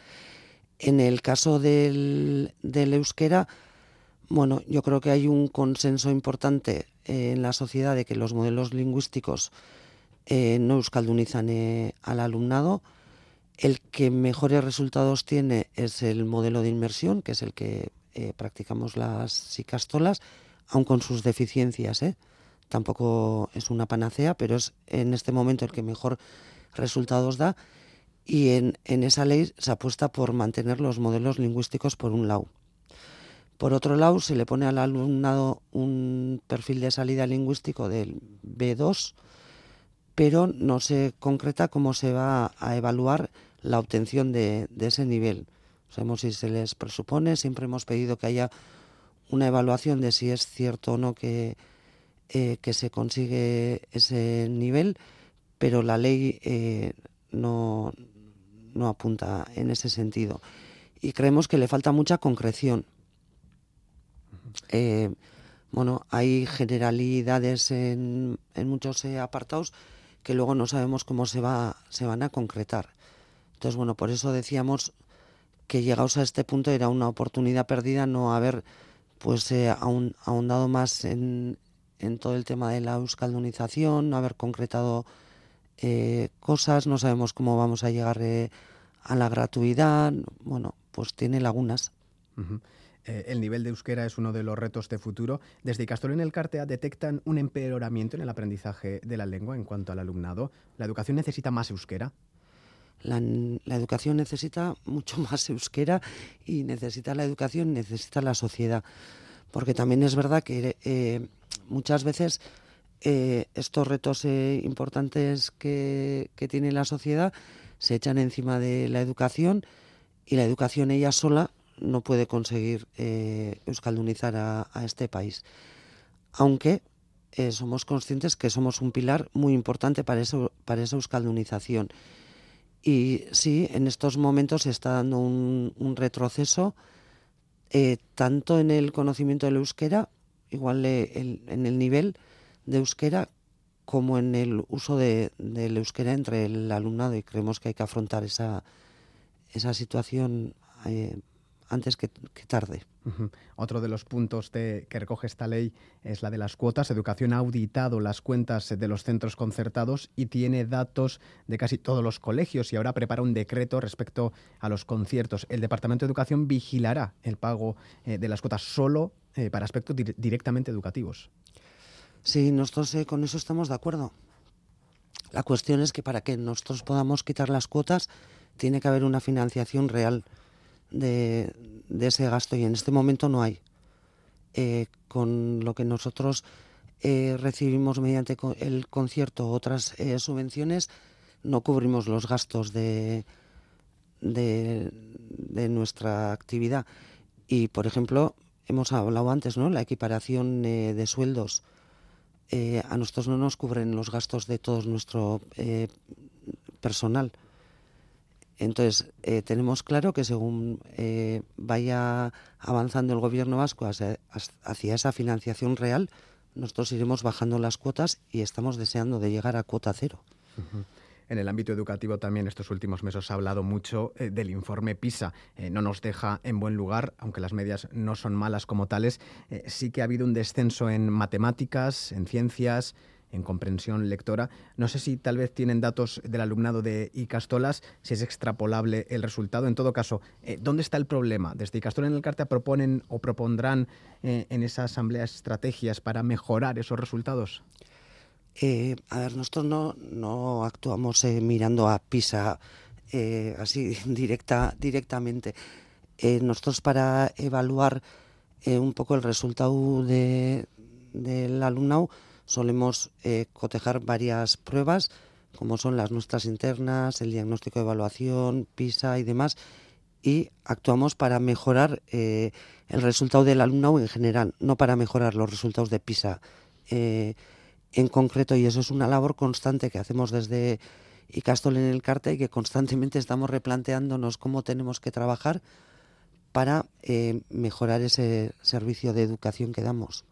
En el caso del, del euskera, bueno, yo creo que hay un consenso importante eh, en la sociedad de que los modelos lingüísticos eh, no euskaldunizan eh, al alumnado. El que mejores resultados tiene es el modelo de inmersión, que es el que practicamos las psicastolas, aun con sus deficiencias. Tampoco es una panacea, pero es en este momento el que mejor resultados da. Y en, en esa ley se apuesta por mantener los modelos lingüísticos por un lado por otro lado, se le pone al alumnado un perfil de salida lingüístico del B2, pero no se concreta cómo se va a evaluar la obtención de, ese nivel. Sabemos si se les presupone, siempre hemos pedido que haya una evaluación de si es cierto o no que, eh, que se consigue ese nivel, pero la ley eh, no, no apunta en ese sentido. Y creemos que le falta mucha concreción eh, bueno, hay generalidades en, en muchos apartados que luego no sabemos cómo se, va, se van a concretar. Entonces, bueno, por eso decíamos que llegados a este punto era una oportunidad perdida no haber pues eh, ahondado más en, en todo el tema de la euskaldunización, no haber concretado eh, cosas, no sabemos cómo vamos a llegar eh, a la gratuidad, bueno, pues tiene lagunas. Eh, el nivel de euskera es uno de los retos de futuro. Desde Icastol en el Cartea detectan un empeoramiento en el aprendizaje de la lengua en cuanto al alumnado. ¿La educación necesita más euskera? La, educación necesita mucho <laughs> más euskera y necesita la educación, necesita la sociedad. Porque también es verdad que eh, muchas veces eh, estos retos importantes que, tiene la sociedad se echan encima de la educación y la educación ella sola no puede conseguir eh, euskaldunizar a, este país. Aunque eh, somos conscientes que somos un pilar muy importante para, eso, para esa euskaldunización. Y sí, en estos momentos se está dando un, retroceso eh, tanto en el conocimiento del euskera, igual en el nivel de euskera, como en el uso de, del euskera entre el alumnado y creemos que hay que afrontar esa, esa situación antes que, tarde. Otro de los puntos que recoge esta ley es la de las cuotas. Educación ha auditado las cuentas de los centros concertados y tiene datos de casi todos los colegios y ahora prepara un decreto respecto a los conciertos. El Departamento de Educación vigilará el pago eh, de las cuotas solo eh, para aspectos directamente educativos. Sí, nosotros eh, con eso estamos de acuerdo. La cuestión es que para que nosotros podamos quitar las cuotas tiene que haber una financiación real de, ese gasto y en este momento no hay. Eh, con lo que nosotros eh, recibimos mediante el concierto otras eh, subvenciones, no cubrimos los gastos de, de, nuestra actividad. Y, por ejemplo, hemos hablado antes, ¿no? La equiparación de sueldos. a nosotros no nos cubren los gastos de todo nuestro personal. Entonces, eh, tenemos claro que según eh, vaya avanzando el gobierno vasco hacia, esa financiación real, nosotros iremos bajando las cuotas y estamos deseando de llegar a cuota cero. En el ámbito educativo también estos últimos meses se ha hablado mucho eh, del informe PISA. no nos deja en buen lugar, aunque las medias no son malas como tales. sí que ha habido un descenso en matemáticas, en ciencias, en comprensión lectora. No sé si tal vez tienen datos del alumnado de Icastolas, si es extrapolable el resultado. En todo caso, eh, ¿dónde está el problema? Desde Icastola en el Carta proponen o propondrán eh, en esa asamblea estrategias para mejorar esos resultados. Eh, a ver, nosotros no, actuamos mirando a PISA así <laughs> directa, directamente. nosotros para evaluar un poco el resultado de, del alumnado solemos eh, cotejar varias pruebas, como son las nuestras internas, el diagnóstico de evaluación, PISA y demás, y actuamos para mejorar eh, el resultado del alumnado en general, no para mejorar los resultados de PISA eh, en concreto, y eso es una labor constante que hacemos desde ICASTOL en el CARTE y que constantemente estamos replanteándonos cómo tenemos que trabajar para mejorar ese servicio de educación que damos.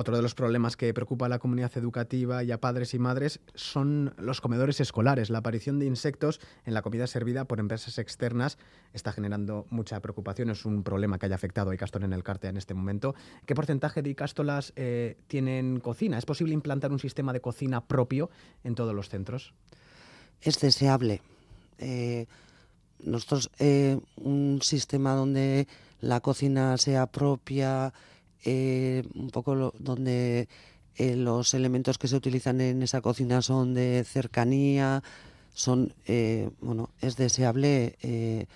Otro de los problemas que preocupa a la comunidad educativa y a padres y madres son los comedores escolares. La aparición de insectos en la comida servida por empresas externas está generando mucha preocupación. Es un problema que haya afectado a Icastor en el Carte en este momento. ¿Qué porcentaje de Icástolas eh, tienen cocina? ¿Es posible implantar un sistema de cocina propio en todos los centros? Es deseable. Eh, nosotros, eh, un sistema donde la cocina sea propia, eh, un poco donde eh, los elementos que se utilizan en esa cocina son de cercanía, son, eh, bueno, es deseable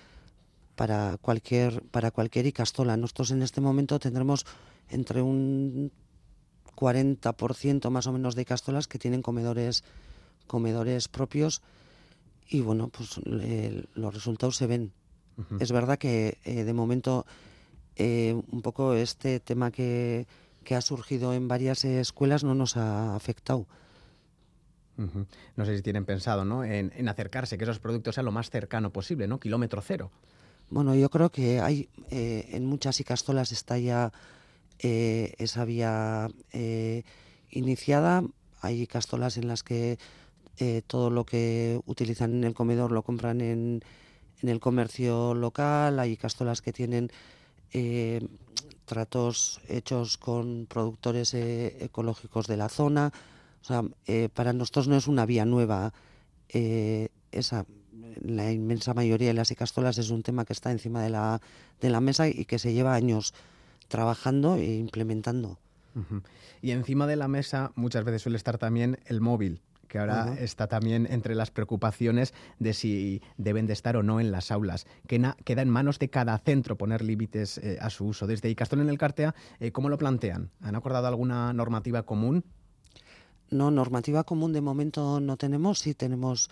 para cualquier para cualquier icastola. Nosotros en este momento tendremos entre un 40% más o menos de icastolas que tienen comedores comedores propios y bueno, pues los resultados se ven. Es verdad que de momento eh, un poco este tema que, ha surgido en varias escuelas no nos ha afectado. No sé si tienen pensado ¿no? en, acercarse, que esos productos sean lo más cercano posible, ¿no? Kilómetro cero. Bueno, yo creo que hay eh, en muchas icastolas está ya eh, esa vía eh, iniciada. Hay castolas en las que todo lo que utilizan en el comedor lo compran en, en el comercio local. Hay castolas que tienen tratos hechos con productores ecológicos de la zona. O sea, para nosotros no es una vía nueva esa la inmensa mayoría de las icastolas es un tema que está encima de la, de la mesa y que se lleva años trabajando e implementando. Y encima de la mesa muchas veces suele estar también el móvil que ahora está también entre las preocupaciones de si deben de estar o no en las aulas. Queda, queda en manos de cada centro poner límites eh, a su uso. Desde Icastol en el Cartea, eh, ¿cómo lo plantean? ¿Han acordado alguna normativa común? No, normativa común de momento no tenemos. Sí tenemos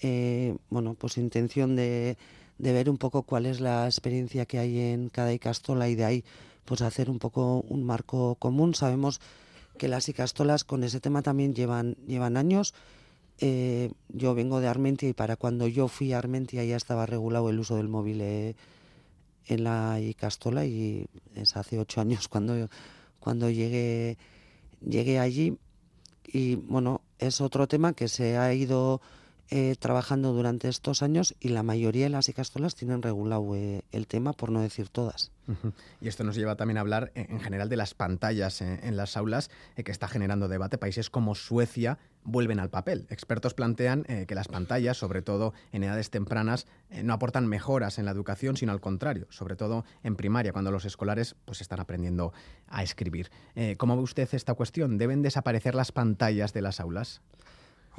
eh, bueno, pues intención de, de, ver un poco cuál es la experiencia que hay en cada icastola y de ahí pues hacer un poco un marco común. Sabemos que las icastolas con ese tema también llevan, llevan años. Eh, yo vengo de Armentia y para cuando yo fui a Armentia ya estaba regulado el uso del móvil eh, en la icastola y es hace ocho años <laughs> cuando, cuando llegué, llegué allí. Y bueno, es otro tema que se ha ido eh, trabajando durante estos años y la mayoría de las icastolas tienen regulado eh, el tema, por no decir todas. Y esto nos lleva también a hablar eh, en general de las pantallas en las aulas, que está generando debate. Países como Suecia vuelven al papel. Expertos plantean que las pantallas, sobre todo en edades tempranas, no aportan mejoras en la educación, sino al contrario, sobre todo en primaria, cuando los escolares pues, están aprendiendo a escribir. ¿Cómo ve usted esta cuestión? ¿Deben desaparecer las pantallas de las aulas?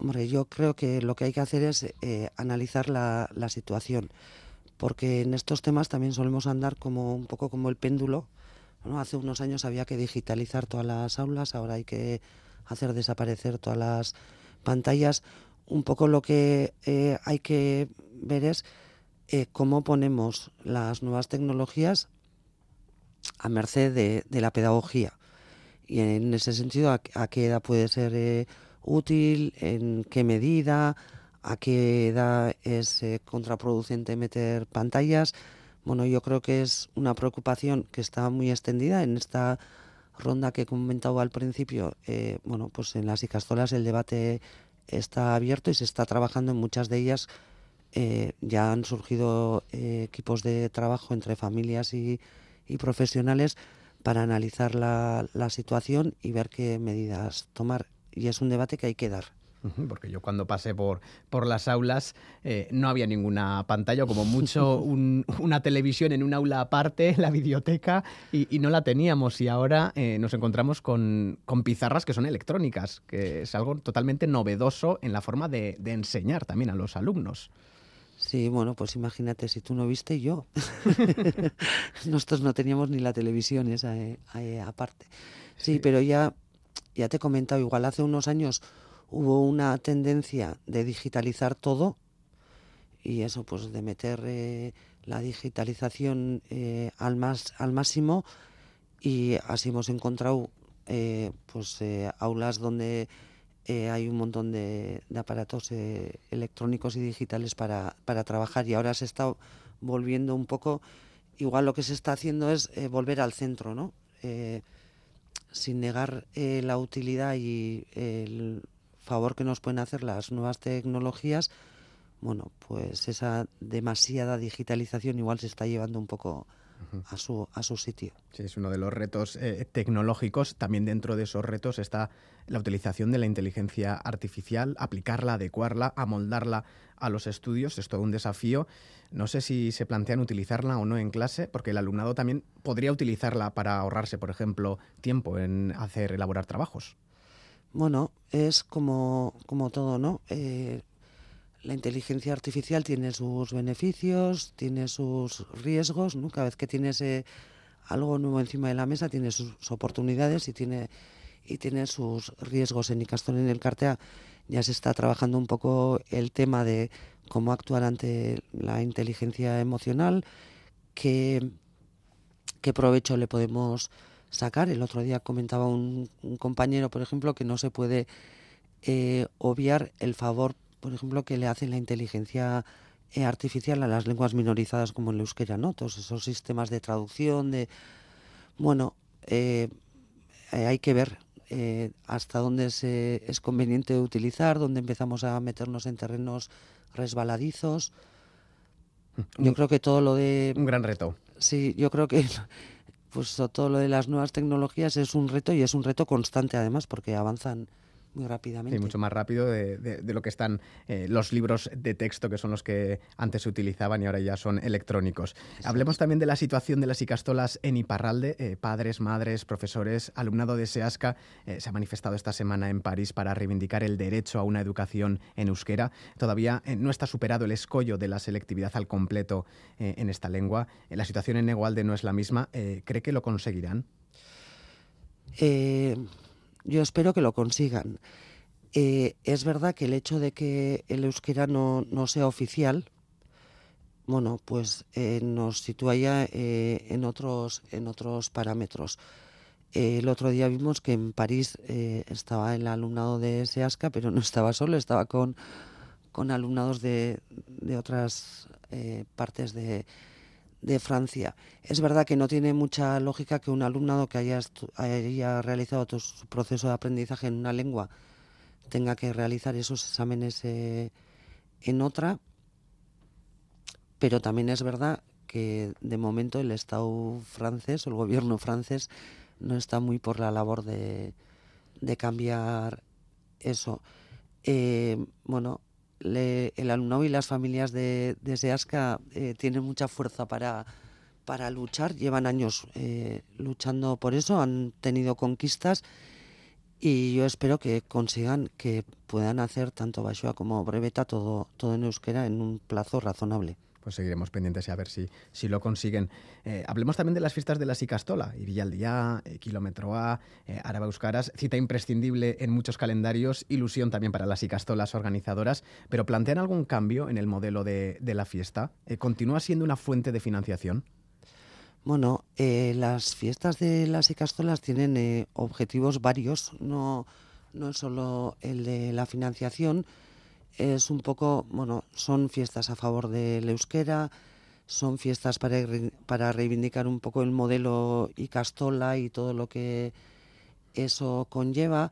Hombre, yo creo que lo que hay que hacer es eh, analizar la, situación, porque en estos temas también solemos andar como un poco como el péndulo. Hace unos años había que digitalizar todas las aulas, ahora hay que hacer desaparecer todas las pantallas. Un poco lo que eh, hay que ver es eh, cómo ponemos las nuevas tecnologías a merced de, la pedagogía. Y en ese sentido, ¿a, qué edad puede ser útil, en qué medida, a qué edad es eh, contraproducente meter pantallas. Bueno, yo creo que es una preocupación que está muy extendida en esta ronda que he comentado al principio. Eh, bueno, pues en las icastolas el debate está abierto y se está trabajando en muchas de ellas. Eh, ya han surgido equipos de trabajo entre familias y, profesionales para analizar la, la situación y ver qué medidas tomar y es un debate que hay que dar. Porque yo cuando pasé por, por las aulas eh, no había ninguna pantalla, como mucho <laughs> una televisión en un aula aparte, la biblioteca, y, no la teníamos. Y ahora eh, nos encontramos con, con, pizarras que son electrónicas, que es algo totalmente novedoso en la forma de, de enseñar también a los alumnos. Sí, bueno, pues imagínate si tú no viste yo. <laughs> <laughs> Nosotros no teníamos ni la televisión esa eh, aparte. sí, pero ya ya te he comentado, igual hace unos años hubo una tendencia de digitalizar todo y eso, pues de meter eh, la digitalización eh, al, más, al máximo y así hemos encontrado eh, pues aulas donde hay un montón de, aparatos electrónicos y digitales para, para, trabajar y ahora se está volviendo un poco, igual lo que se está haciendo es volver al centro, ¿no? Sin negar eh, la utilidad y el favor que nos pueden hacer las nuevas tecnologías, bueno, pues esa demasiada digitalización igual se está llevando un poco a su, a su sitio. Sí, es uno de los retos eh, tecnológicos. También dentro de esos retos está la utilización de la inteligencia artificial, aplicarla, adecuarla, amoldarla a los estudios. Es todo un desafío. No sé si se plantean utilizarla o no en clase, porque el alumnado también podría utilizarla para ahorrarse, por ejemplo, tiempo en hacer, elaborar trabajos. Bueno, es como, como todo, ¿no? Eh, la inteligencia artificial tiene sus beneficios, tiene sus riesgos, ¿no? Cada vez que tienes eh, algo nuevo encima de la mesa tiene sus, oportunidades y tiene y tiene sus riesgos. En Icastón en el Cartea ya se está trabajando un poco el tema de cómo actuar ante la inteligencia emocional, qué, qué provecho le podemos sacar. El otro día comentaba un, compañero, por ejemplo, que no se puede eh, obviar el favor por ejemplo, que le hace la inteligencia eh, artificial a las lenguas minorizadas como el euskera, ¿no? Todos esos sistemas de traducción, de... Bueno, eh, eh, hay que ver hasta dónde se, es conveniente utilizar, dónde empezamos a meternos en terrenos resbaladizos. Yo creo que todo lo de... Un gran reto. Sí, yo creo que pues todo lo de las nuevas tecnologías es un reto y es un reto constante además porque avanzan muy rápidamente. Sí, mucho más rápido de, lo que están eh, los libros de texto, que son los que antes se utilizaban y ahora ya son electrónicos. Hablemos también de la situación de las Icastolas en Iparralde. Eh, padres, madres, profesores, alumnado de SEASCA eh, se ha manifestado esta semana en París para reivindicar el derecho a una educación en euskera. Todavía no está superado el escollo de la selectividad al completo en esta lengua. la situación en Egualde no es la misma. ¿Cree que lo conseguirán? Yo espero que lo consigan. Eh, es verdad que el hecho de que el euskera no, sea oficial, bueno, pues eh, nos sitúa ya eh, en, otros, en otros parámetros. el otro día vimos que en París estaba el alumnado de SEASCA, pero no estaba solo, estaba con, con alumnados de, de otras partes de, de Francia. Es verdad que no tiene mucha lógica que un alumnado que haya, haya realizado todo su proceso de aprendizaje en una lengua tenga que realizar esos exámenes eh, en otra, pero también es verdad que de momento el Estado francés o el gobierno francés no está muy por la labor de, de cambiar eso. Eh, bueno, el alumnado y las familias de, de SEASCA eh, tienen mucha fuerza para, para luchar, llevan años eh, luchando por eso, han tenido conquistas y yo espero que consigan que puedan hacer tanto Bashoa como Breveta todo, todo en euskera en un plazo razonable pues seguiremos pendientes y a ver si, si lo consiguen. Eh, hablemos también de las fiestas de la Sicastola, Día, eh, Kilómetro A, eh, Araba cita imprescindible en muchos calendarios, ilusión también para las Icastolas organizadoras, pero ¿plantean algún cambio en el modelo de, de la fiesta? Eh, ¿Continúa siendo una fuente de financiación? Bueno, las fiestas de las Icastolas tienen objetivos varios, no, no solo el de la financiación, es un poco, bueno, son fiestas a favor del euskera, son fiestas para, para reivindicar un poco el modelo Icastola y todo lo que eso conlleva.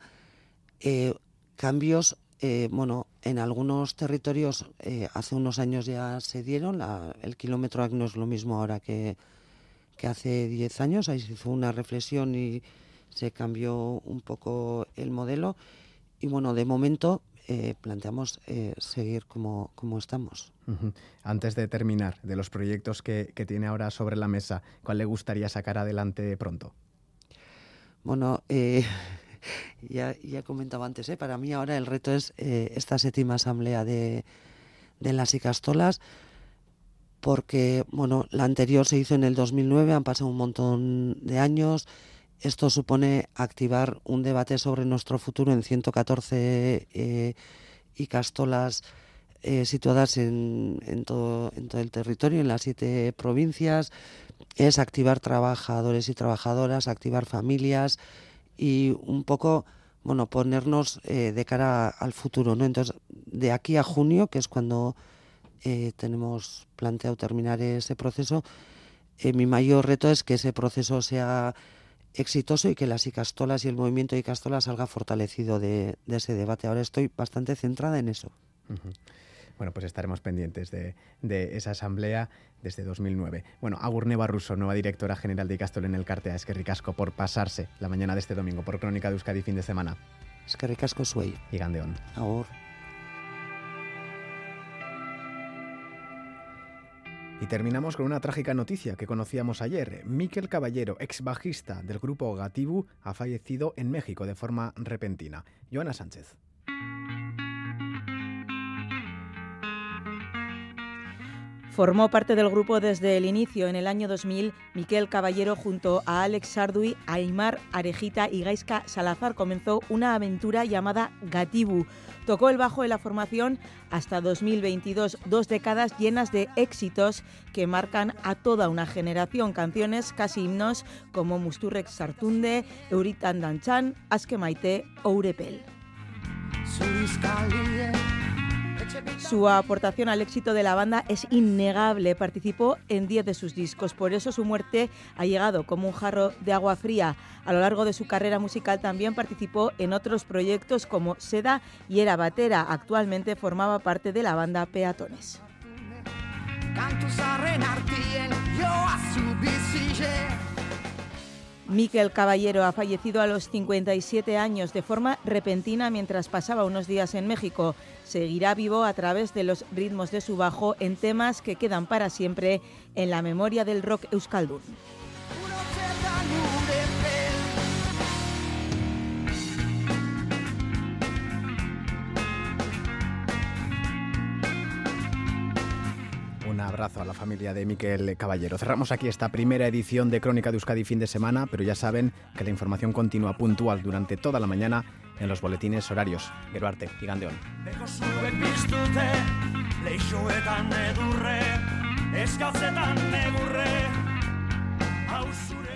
Eh, cambios, eh, bueno, en algunos territorios eh, hace unos años ya se dieron, el kilómetro no es lo mismo ahora que, que hace 10 años, ahí se hizo una reflexión y se cambió un poco el modelo. Y bueno, de momento eh, planteamos eh, seguir como, como estamos. Antes de terminar, de los proyectos que, tiene ahora sobre la mesa, ¿cuál le gustaría sacar adelante pronto? Bueno, eh, <laughs> ya, ya comentaba antes, para mí ahora el reto es esta séptima asamblea de, de las Icastolas porque bueno, la anterior se hizo en el 2009, han pasado un montón de años, esto supone activar un debate sobre nuestro futuro en 114 eh, y castolas eh, situadas en, todo, en todo el territorio, en las siete provincias. Es activar trabajadores y trabajadoras, activar familias y un poco bueno, ponernos eh, de cara al futuro. ¿no? Entonces, de aquí a junio, que es cuando tenemos planteado terminar ese proceso, mi mayor reto es que ese proceso sea exitoso y que las Icastolas y el movimiento de Icastolas salga fortalecido de, ese debate. Ahora estoy bastante centrada en eso. Bueno, pues estaremos pendientes de, esa asamblea desde 2009. Bueno, Agurne Barruso, nueva directora general de Icastol en el Cartea. Es que ricasco por pasarse la mañana de este domingo por Crónica de Euskadi fin de semana. Es que ricasco suey. Y Gandeón. Agur. Y terminamos con una trágica noticia que conocíamos ayer. Miquel Caballero, ex bajista del grupo Gatibu, ha fallecido en México de forma repentina. Joana Sánchez. Formó parte del grupo desde el inicio. En el año 2000, Miquel Caballero junto a Alex Sardui, Aymar Arejita y Gaiska Salazar comenzó una aventura llamada Gatibu. Tocó el bajo de la formación hasta 2022, dos décadas llenas de éxitos que marcan a toda una generación. Canciones casi himnos como Musturrex Sartunde, Euritan Danchan, Aske Maite o Urepel. Su aportación al éxito de la banda es innegable, participó en 10 de sus discos, por eso su muerte ha llegado como un jarro de agua fría. A lo largo de su carrera musical también participó en otros proyectos como Seda y Era Batera. Actualmente formaba parte de la banda Peatones. Miquel Caballero ha fallecido a los 57 años de forma repentina mientras pasaba unos días en México. Seguirá vivo a través de los ritmos de su bajo en temas que quedan para siempre en la memoria del rock euskaldun. Un abrazo a la familia de Miquel Caballero. Cerramos aquí esta primera edición de Crónica de Euskadi fin de semana, pero ya saben que la información continúa puntual durante toda la mañana en los boletines horarios. Leixoetan edurre, eskatzetan negurre, hausure